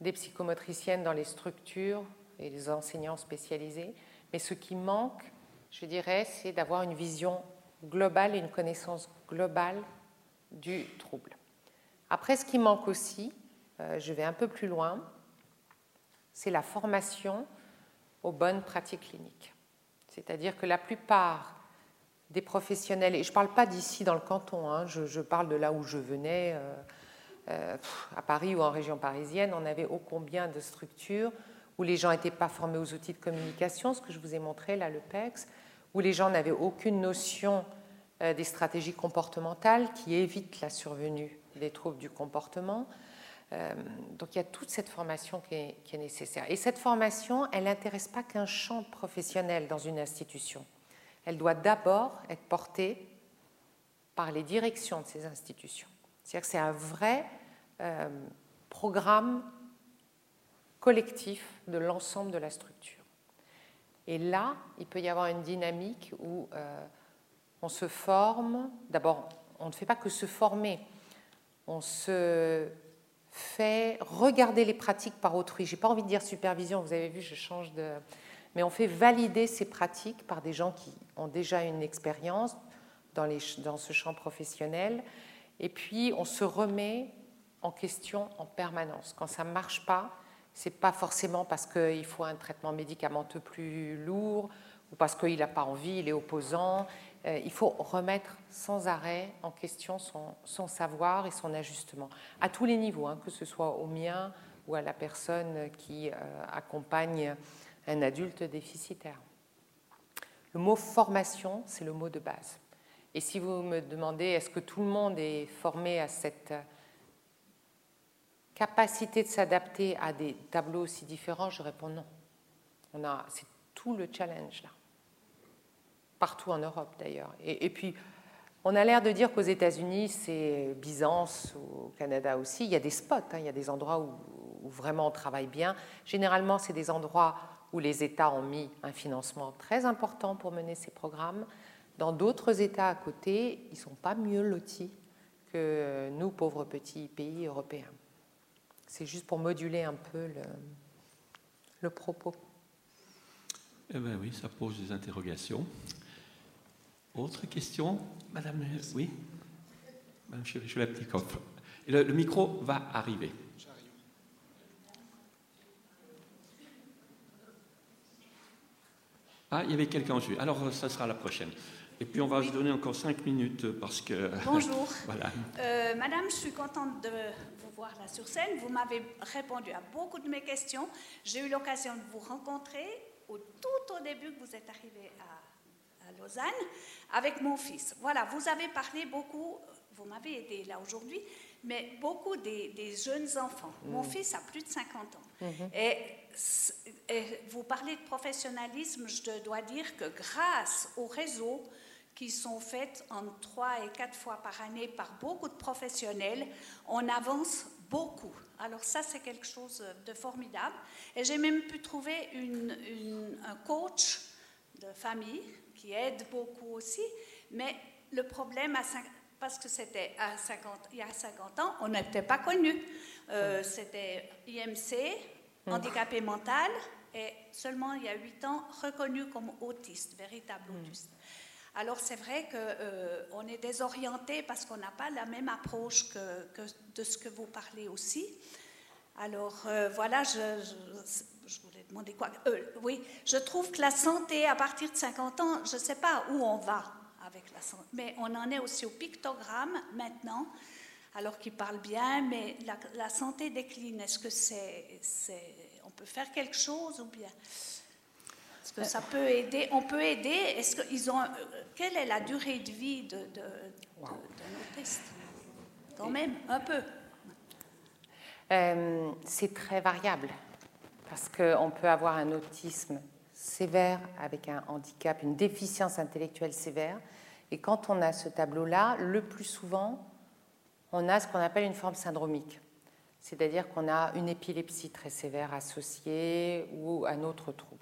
des psychomotriciennes dans les structures et des enseignants spécialisés. Mais ce qui manque, je dirais, c'est d'avoir une vision globale et une connaissance globale du trouble. Après, ce qui manque aussi, euh, je vais un peu plus loin, c'est la formation aux bonnes pratiques cliniques. C'est-à-dire que la plupart des professionnels, et je ne parle pas d'ici dans le canton, hein, je, parle de là où je venais, euh, euh, à Paris ou en région parisienne, on avait ô combien de structures où les gens n'étaient pas formés aux outils de communication, ce que je vous ai montré là, le PEX, où les gens n'avaient aucune notion euh, des stratégies comportementales qui évitent la survenue des troubles du comportement. Euh, donc il y a toute cette formation qui est, nécessaire. Et cette formation, elle n'intéresse pas qu'un champ professionnel dans une institution. Elle doit d'abord être portée par les directions de ces institutions. C'est-à-dire que c'est un vrai euh, programme collectif de l'ensemble de la structure. Et là, il peut y avoir une dynamique où euh, on se forme. D'abord, on ne fait pas que se former, on se fait regarder les pratiques par autrui. J'ai pas envie de dire supervision, vous avez vu, je change de. Mais on fait valider ces pratiques par des gens qui ont déjà une expérience dans, dans ce champ professionnel. Et puis, on se remet en question en permanence. Quand ça ne marche pas, ce n'est pas forcément parce qu'il faut un traitement médicamenteux plus lourd ou parce qu'il n'a pas envie, il est opposant. Euh, il faut remettre sans arrêt en question son, savoir et son ajustement, à tous les niveaux, hein, que ce soit au mien ou à la personne qui euh, accompagne un adulte déficitaire. Le mot formation, c'est le mot de base. Et si vous me demandez est-ce que tout le monde est formé à cette capacité de s'adapter à des tableaux aussi différents, je réponds non. C'est tout le challenge là, partout en Europe d'ailleurs. Et, puis, on a l'air de dire qu'aux États-Unis, c'est Byzance, au Canada aussi, il y a des spots, hein, il y a des endroits où, où vraiment on travaille bien. Généralement, c'est des endroits où les États ont mis un financement très important pour mener ces programmes. Dans d'autres États à côté, ils ne sont pas mieux lotis que nous, pauvres petits pays européens. C'est juste pour moduler un peu le, le propos. Eh bien oui, ça pose des interrogations. Autre question Madame, oui Madame Chulaptikov. Le, le micro va arriver. Ah, il y avait quelqu'un en jeu. Alors, ça sera la prochaine. Et puis on va se donner encore cinq minutes parce que. Bonjour. voilà. Euh, madame, je suis contente de vous voir là sur scène. Vous m'avez répondu à beaucoup de mes questions. J'ai eu l'occasion de vous rencontrer au tout au début que vous êtes arrivé à, à Lausanne avec mon fils. Voilà, vous avez parlé beaucoup, vous m'avez aidé là aujourd'hui, mais beaucoup des, jeunes enfants. Mon mm. fils a plus de 50 ans. Mm-hmm. et, et, vous parlez de professionnalisme, je dois dire que grâce au réseau, qui sont faites en trois et quatre fois par année par beaucoup de professionnels, on avance beaucoup. Alors ça, c'est quelque chose de formidable. Et j'ai même pu trouver une, un coach de famille qui aide beaucoup aussi. Mais le problème, à parce que c'était à 50, il y a 50 ans, on n'était pas connu. Euh, c'était IMC, hum. handicapé mental, et seulement il y a 8 ans, reconnu comme autiste, véritable autiste. Alors c'est vrai qu'on euh, est désorienté parce qu'on n'a pas la même approche que, de ce que vous parlez aussi. Alors euh, voilà, je, voulais demander quoi euh, Oui, je trouve que la santé, à partir de 50 ans, je ne sais pas où on va avec la santé, mais on en est aussi au pictogramme maintenant, alors qu'il parle bien, mais la, santé décline. Est-ce que c'est, on peut faire quelque chose ou bien? Est-ce que ça peut aider On peut aider. Est-ce qu'ils ont Quelle est la durée de vie de, de, nos tests Quand même, un peu. Euh, c'est très variable parce qu'on peut avoir un autisme sévère avec un handicap, une déficience intellectuelle sévère. Et quand on a ce tableau-là, le plus souvent, on a ce qu'on appelle une forme syndromique. C'est-à-dire qu'on a une épilepsie très sévère associée ou un autre trouble.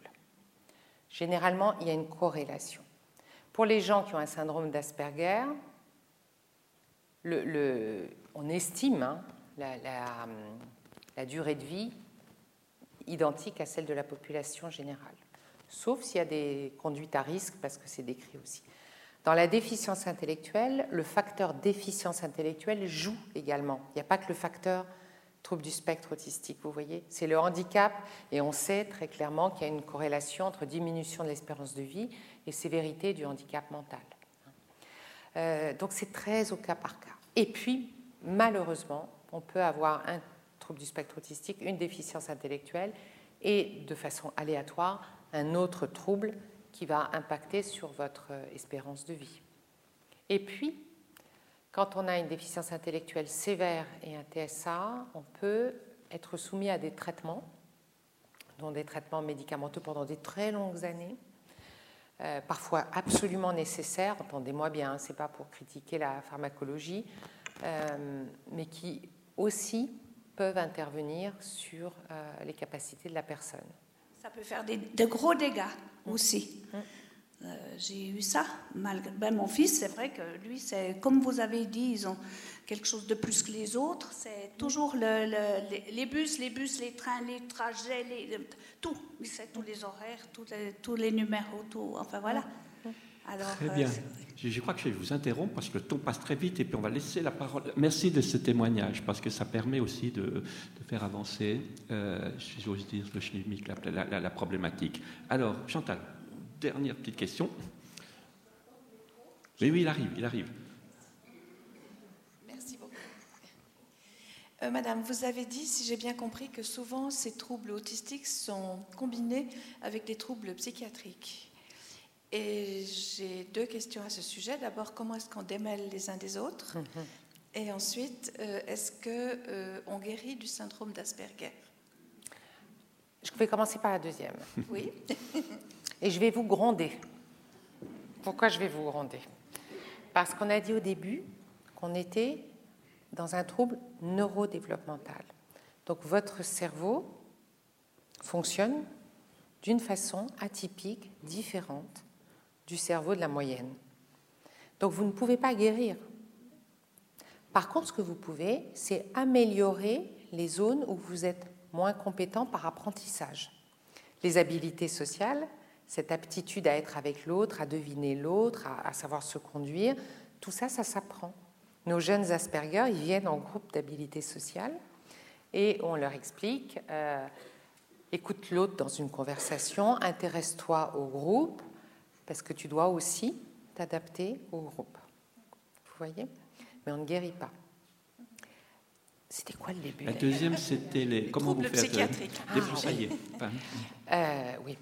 Généralement, il y a une corrélation. Pour les gens qui ont un syndrome d'Asperger, on estime hein, la, durée de vie identique à celle de la population générale, sauf s'il y a des conduites à risque, parce que c'est décrit aussi. Dans la déficience intellectuelle, le facteur déficience intellectuelle joue également. Il n'y a pas que le facteur trouble du spectre autistique, vous voyez. C'est le handicap et on sait très clairement qu'il y a une corrélation entre diminution de l'espérance de vie et sévérité du handicap mental. Euh, donc c'est très au cas par cas. Et puis, malheureusement, on peut avoir un trouble du spectre autistique, une déficience intellectuelle et de façon aléatoire un autre trouble qui va impacter sur votre euh, espérance de vie. Et puis, quand on a une déficience intellectuelle sévère et un TSA, on peut être soumis à des traitements, dont des traitements médicamenteux pendant des très longues années, euh, parfois absolument nécessaires, entendez-moi bien, hein, ce n'est pas pour critiquer la pharmacologie, euh, mais qui aussi peuvent intervenir sur les capacités de la personne. Ça peut faire des, de gros dégâts aussi. Mm. Euh, j'ai eu ça. Malgré, ben, mon fils, c'est vrai que lui, c'est comme vous avez dit, ils ont quelque chose de plus que les autres. C'est toujours le, les, bus, les bus, les trains, les trajets, les, tout. Il sait tous les horaires, tous les, tous les numéros, tout. Enfin voilà. Alors, très bien. Euh, je, crois que je vais vous interrompre parce que le temps passe très vite et puis on va laisser la parole. Merci de ce témoignage parce que ça permet aussi de, de faire avancer, euh, si j'ose dire, le chimique, la, la, la, problématique. Alors, Chantal, dernière petite question. Oui, oui, il arrive, il arrive. Merci beaucoup. Euh, Madame, vous avez dit, si j'ai bien compris, que souvent ces troubles autistiques sont combinés avec des troubles psychiatriques. Et j'ai deux questions à ce sujet. D'abord, comment est-ce qu'on démêle les uns des autres? Mhm. Et ensuite, euh, est-ce qu'on euh, on guérit du syndrome d'Asperger? Je vais commencer par la deuxième. Oui. Et je vais vous gronder. Pourquoi je vais vous gronder? Parce qu'on a dit au début qu'on était dans un trouble neurodéveloppemental. Donc votre cerveau fonctionne d'une façon atypique, différente du cerveau de la moyenne. Donc vous ne pouvez pas guérir. Par contre, ce que vous pouvez, c'est améliorer les zones où vous êtes moins compétent par apprentissage. Les habiletés sociales, cette aptitude à être avec l'autre, à deviner l'autre, à, savoir se conduire, tout ça, ça s'apprend. Nos jeunes Asperger, ils viennent en groupe d'habiletés sociales et on leur explique, euh, écoute l'autre dans une conversation, intéresse-toi au groupe, parce que tu dois aussi t'adapter au groupe. Vous voyez? Mais on ne guérit pas. C'était quoi le début? La deuxième, c'était les, comment vous faites euh, psychiatriques. Ah, euh, oui.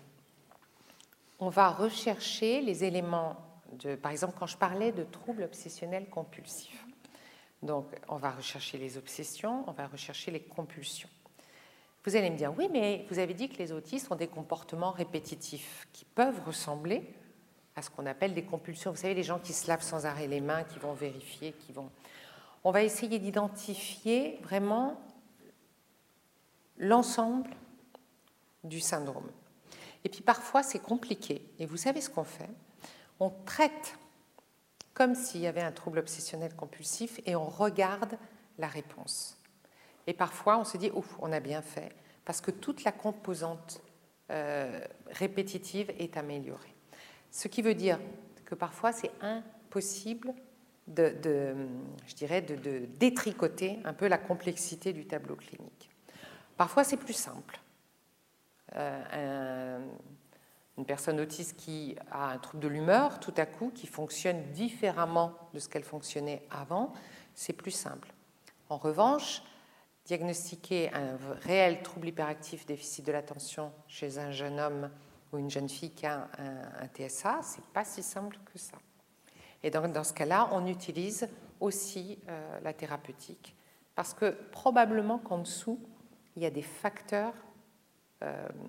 On va rechercher les éléments de, par exemple, quand je parlais de troubles obsessionnels compulsifs. Donc, on va rechercher les obsessions, on va rechercher les compulsions. Vous allez me dire, oui, mais vous avez dit que les autistes ont des comportements répétitifs qui peuvent ressembler à ce qu'on appelle des compulsions. Vous savez, les gens qui se lavent sans arrêt les mains, qui vont vérifier, qui vont... On va essayer d'identifier vraiment l'ensemble du syndrome. Et puis parfois, c'est compliqué. Et vous savez ce qu'on fait? On traite comme s'il y avait un trouble obsessionnel compulsif et on regarde la réponse. Et parfois, on se dit, ouf, on a bien fait, parce que toute la composante euh, répétitive est améliorée. Ce qui veut dire que parfois c'est impossible de, je dirais, de, détricoter un peu la complexité du tableau clinique. Parfois c'est plus simple. Euh, une personne autiste qui a un trouble de l'humeur, tout à coup, qui fonctionne différemment de ce qu'elle fonctionnait avant, c'est plus simple. En revanche, diagnostiquer un réel trouble hyperactif déficit de l'attention chez un jeune homme ou une jeune fille qui a un, TSA, c'est pas si simple que ça. Et donc, dans ce cas-là, on utilise aussi euh, la thérapeutique parce que probablement qu'en dessous, il y a des facteurs,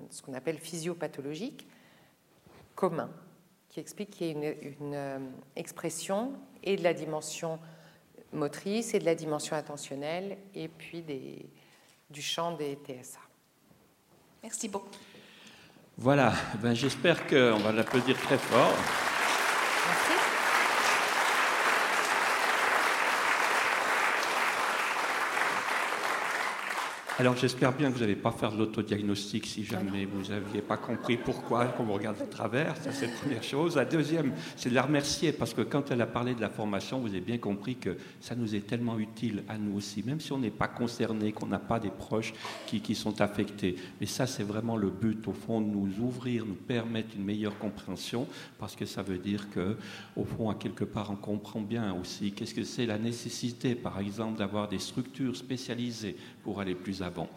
ce qu'on appelle physiopathologiques, communs, qui expliquent qu'il y a une, une euh, expression et de la dimension motrice et de la dimension attentionnelle et puis des, du champ des TSA. Merci beaucoup. Voilà, ben, j'espère qu'on va l'applaudir très fort. Merci. Alors j'espère bien que vous n'allez pas faire de l'autodiagnostic si jamais vous n'aviez pas compris pourquoi qu'on vous regarde de travers. Ça c'est la première chose. La deuxième, c'est de la remercier parce que quand elle a parlé de la formation, vous avez bien compris que ça nous est tellement utile à nous aussi, même si on n'est pas concerné, qu'on n'a pas des proches qui, qui sont affectés. Mais ça c'est vraiment le but au fond de nous ouvrir, nous permettre une meilleure compréhension parce que ça veut dire que au fond à quelque part on comprend bien aussi qu'est-ce que c'est la nécessité par exemple d'avoir des structures spécialisées pour aller plus avant.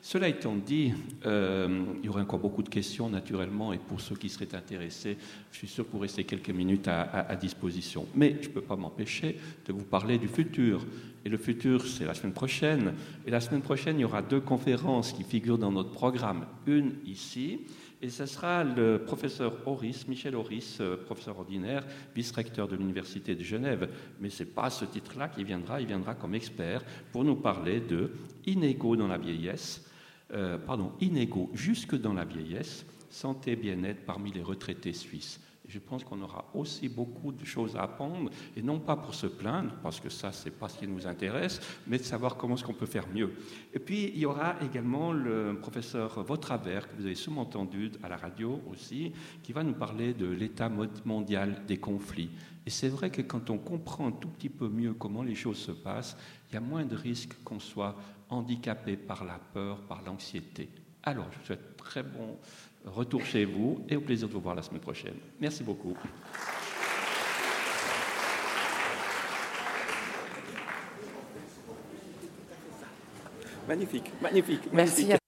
Cela étant dit, euh, il y aurait encore beaucoup de questions naturellement, et pour ceux qui seraient intéressés, je suis sûr que vous restez quelques minutes à, disposition. Mais je ne peux pas m'empêcher de vous parler du futur. Et le futur, c'est la semaine prochaine. Et la semaine prochaine, il y aura deux conférences qui figurent dans notre programme. Une ici, et ce sera le professeur Horis, Michel Horis, euh, professeur ordinaire, vice-recteur de l'Université de Genève. Mais ce n'est pas à ce titre-là qu'il viendra, il viendra comme expert pour nous parler de inégaux dans la vieillesse, euh, pardon, inégaux jusque dans la vieillesse, santé et bien-être parmi les retraités suisses. Je pense qu'on aura aussi beaucoup de choses à apprendre, et non pas pour se plaindre, parce que ça, c'est pas ce qui nous intéresse, mais de savoir comment est-ce qu'on peut faire mieux. Et puis, il y aura également le professeur Vautravers, que vous avez sûrement entendu à la radio aussi, qui va nous parler de l'état mo- mondial des conflits. Et c'est vrai que quand on comprend un tout petit peu mieux comment les choses se passent, il y a moins de risques qu'on soit handicapé par la peur, par l'anxiété. Alors, je vous souhaite très bon retour chez vous et au plaisir de vous voir la semaine prochaine. Merci beaucoup. Magnifique, magnifique. Merci magnifique. à